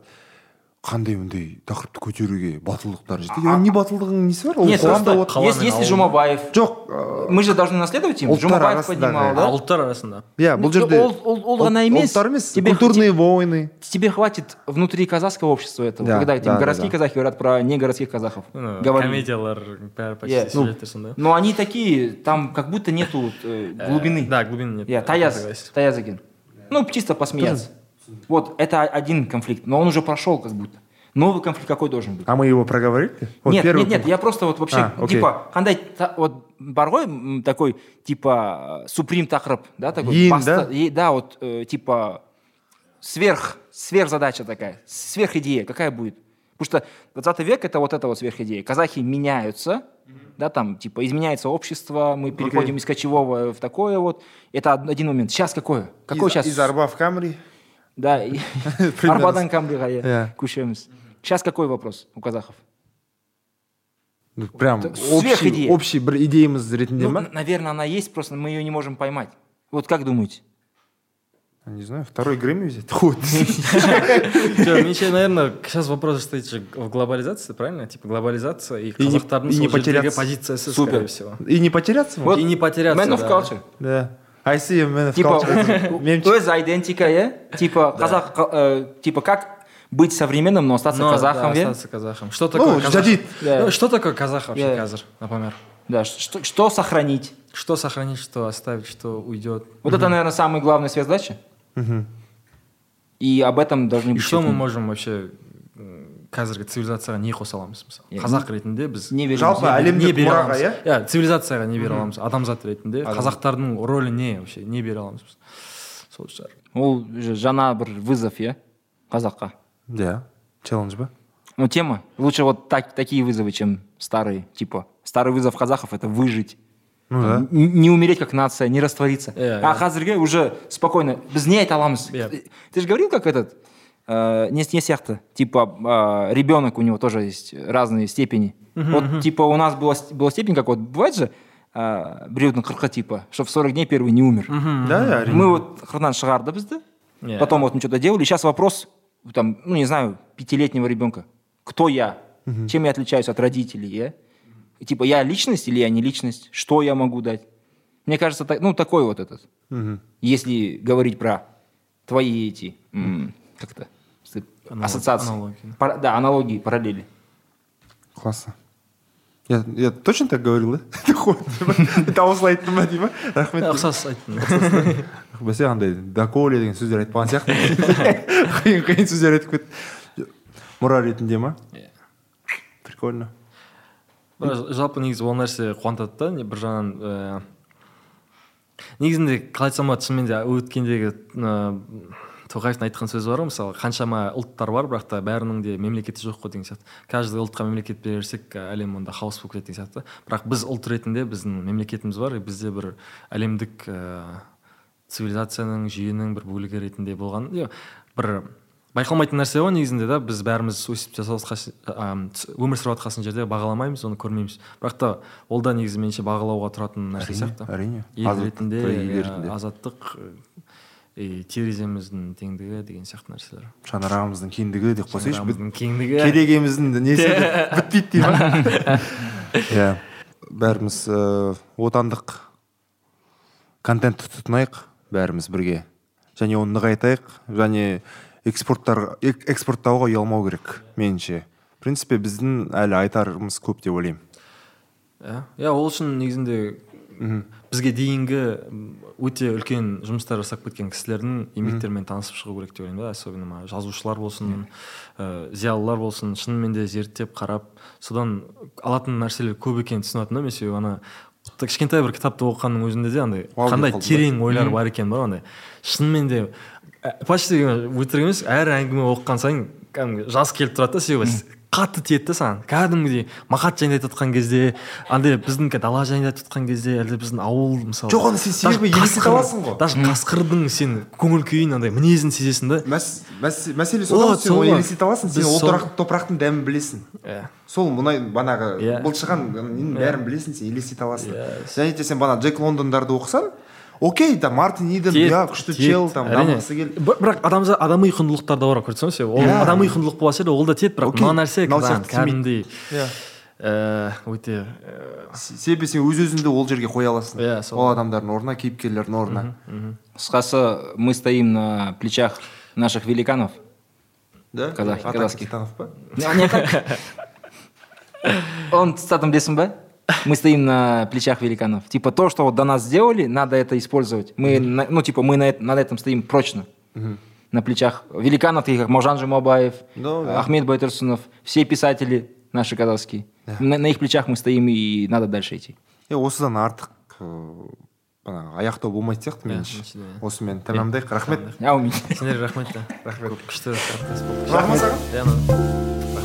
қандай мындай тақырыпты көтеруге батылдықтары жетеді оның не батылдығының несі бар ол Нет, қоғамда просто от- если, если Жумабаев, жоқ ә, мы же должны наследовать им. Ұлттар Жумабаев арасындағы- поднимал, да? а ұлттар арасында иә бұл Ну, жерде ол- ол- ол ғана ұлт- емес. ұлттар емес Тебе культурные войны Тебе хватит внутри казахского общества этого, Да, когда да, там да, городские да. казахи говорят про негородских казахов. ну, Говорили. комедиялар бәрі почти Иә, ну, сюжеттер сондай Но они такие, там как будто нету э, глубины. да глубины нет Я Таяз, согласен. Таязагин. Ну, чисто посмеяться. Вот, это один конфликт, но он уже прошел как будто. Новый конфликт какой должен быть? а мы его проговорили Вот нет, первый нет, нет, я просто вот вообще, А, окей. типа, қандай та- вот бар ғой м, такой, типа, суприм тақырып, да, такой? Ең, баста- да? е- да, вот, э, типа, сверх, сверхзадача такая, сверхидея, какая будет? Потому что 20 век это вот эта вот сверхидея. Казахи меняются, да, там, типа, изменяется общество, мы переходим из кочевого в такое вот. Это од- один момент. Сейчас какое? Какой из, сейчас? из арба в камри Да, и- Примерно. арбадан камбриға иә Иә. көшеміз. Сейчас какой вопрос у казахов? Ну, прям Это общий, сверхидея. общий бір идеямыз ретінде Ну, ма н- наверное, она есть, просто мы ее не можем поймать. Вот как думаете? не знаю второй грэмми взять Хуй. жоқ меніңше наверное сейчас вопрос стоит же в глобализации правильно типа глобализация и И не- қазақтардың и не сол жердегі потеряться. позициясы Супер. скорее всего и не потеряться ма И не потеряться Man of да. culture. да I see a man of Типа, өз идентика, иә? Типа, казах, э, типа, как быть современным, но остаться Но, казахом, да, иә? остаться казахом что Ну, такое казах жадид. Да. Ну, что такое казах вообще Да. казах например Да, что, что сохранить? что сохранить что оставить что уйдет Вот это, наверное, самая главная сверхзадача. И об этом должны и быть... что мы можем вообще қазіргі цивилизацияға не қоса аламыз мысалы қазақ ретінде біз Не береміз. жалпы Не- әлемдік не бере мұраға аламыз иә иә цивилизацияға не бере аламыз адамзат ретінде қазақтардың рөлі не вообще не бере аламыз біз сол шығар ол же жаңа бір вызов, иә? Қазаққа. иә челлендж ба Ну, тема. Лучше вот так, такие вызовы, чем старые. Типа, старый вызов казахов – это выжить. ну да не умереть как нация, не раствориться. Иә, а иә. қазіргі уже спокойно біз не айта аламыз Иә. ты же говорил как этот э, не, не сияқты типа э, ребенок у него тоже есть разные степени вот типа у нас была, с- была степень как вот бывает же э, біреудің қырқы типа что в 40 дней первый не умер да иә әрине мы вот қырынан шығарды бізді Иә. потом вот мы что-то делали сейчас вопрос там ну не знаю пятилетнего ребенка кто я чем я отличаюсь от родителей я типа я личность или я не личность что я могу дать мне кажется так- ну такой вот этот Мгм. если говорить про твои эти м, как-то с- Аналог- ассоциации. аналогии. Пара- да аналогии параллели. Классно. Я, я точно так говорил да? Осылай айттым ба дей ма рахмет. Ұқсас айттың бәсе андай доколе деген сөздер айтпаған сияқты қиын қиын сөздер айтып кетті мұра ретінде ма Иә. прикольно. Жалпы негізі ол нәрсе қуантады да не- бір жағынан ііі негізінде қалай айтсам болады шынымен де өткендегі ыыы тоқаевтың айтқан сөзі бар ғой мысалы қаншама ұлттар бар бірақ та бәрінің де мемлекеті жоқ қой деген сияқты. Каждый ұлтқа мемлекет берсек әлем онда хаос болып кетеді деген сияқты. Бірақ біз ұлт ретінде біздің мемлекетіміз бар и бізде бір әлемдік ііі цивилизацияның жүйенің бір бөлігі ретінде болған. Иә, бір байқалмайтын нәрсе ғой негізінде да біз бәріміз өсіп өмір сүріп жатқан жерде бағаламаймыз оны көрмейміз. Бірақ та ол да негізі меніңше бағалауға тұратын нәрсе сияқты. әрине. ел ретінде. азаттық и тереземіздің теңдігі деген сияқты нәрселер. Шаңырағымыздың кеңдігі деп қойсайшы Шаңырағымыздың кеңдігі. керегеміздің несі бітпейді дей ма? Иә. Бәріміз ыыы отандық контентті тұтынайық бәріміз бірге. Және оны нығайтайық және экспорттар эк- экспорттауға ұялмау керек меніңше. В принципе біздің әлі айтарымыз көп деп ойлаймын. Иә иә ол үшін негізінде бізге дейінгі өте үлкен жұмыстар жасап кеткен кісілердің еңбектерімен танысып шығу керек деп ойлаймын да особенно мына жазушылар болсын ә, зиялылар болсын шынымен де зерттеп қарап содан алатын нәрселер көп екенін түсініп да мен себебі ана кішкентай бір кітапты оқығанның өзінде де андай қандай терең ойлар бар екен ба андай шынымен де ә, почти өтірік емес әр әңгіме оқыған сайын кәдімгі жас келіп тұрады да себебі қатты тиеді да саған кәдімгідей мақат жайында айтып жатқан кезде андай біздің дала жайында айтып жатқан кезде әлде біздің ауыл мысалы Жоқ, оны сен себебі елестете аласың ғой. даже қасқырдың сен көңіл күйін андай мінезін сезесің да мәс, мәс, мәселе Вот, сен оны елестете аласың сен ол топырақтың дәмін білесің Иә. сол мұнай банағы Иә. былшыған ненің бәрін білесің сен елестете аласың Иә. және де сен бана джек лондондарды оқысаң окей там мартин иден иә күшті чел там дамығысы келді Бір- бірақ адамзат адами құндылықтар да бар ғой көрдіңіз ба ол Иә. адами құндылық болса да ол да тиеді бірақ мына нәрсе кәдімгідей. Иә. Ә, өте себебі сен өз өзіңді ол жерге қоя аласың. Иә, ол адамдардың орнына кейіпкерлердің орнына. Қысқасы мы стоим на плечах наших великанов. Да? Казахских. па? Не, так. Білесің ба? мы стоим на плечах великанов типа то что вот до нас сделали надо это использовать мы на- ну типа мы на, эт- над этим стоим прочно на плечах великанов таких как Можан Жумабаев Ну, да. Ахмед Байтурсунов все писатели наши казахские на, на их плечах мы стоим и надо дальше идти е осыдан артық ыыы, бағанағы аяқтау болмайтын сияқты меніңше меніңше де, иә. осымен тәмамдайық рахмет әумин сендерге рахмет та рахмет күшті подкаст болды Рахмет саған. иә ну.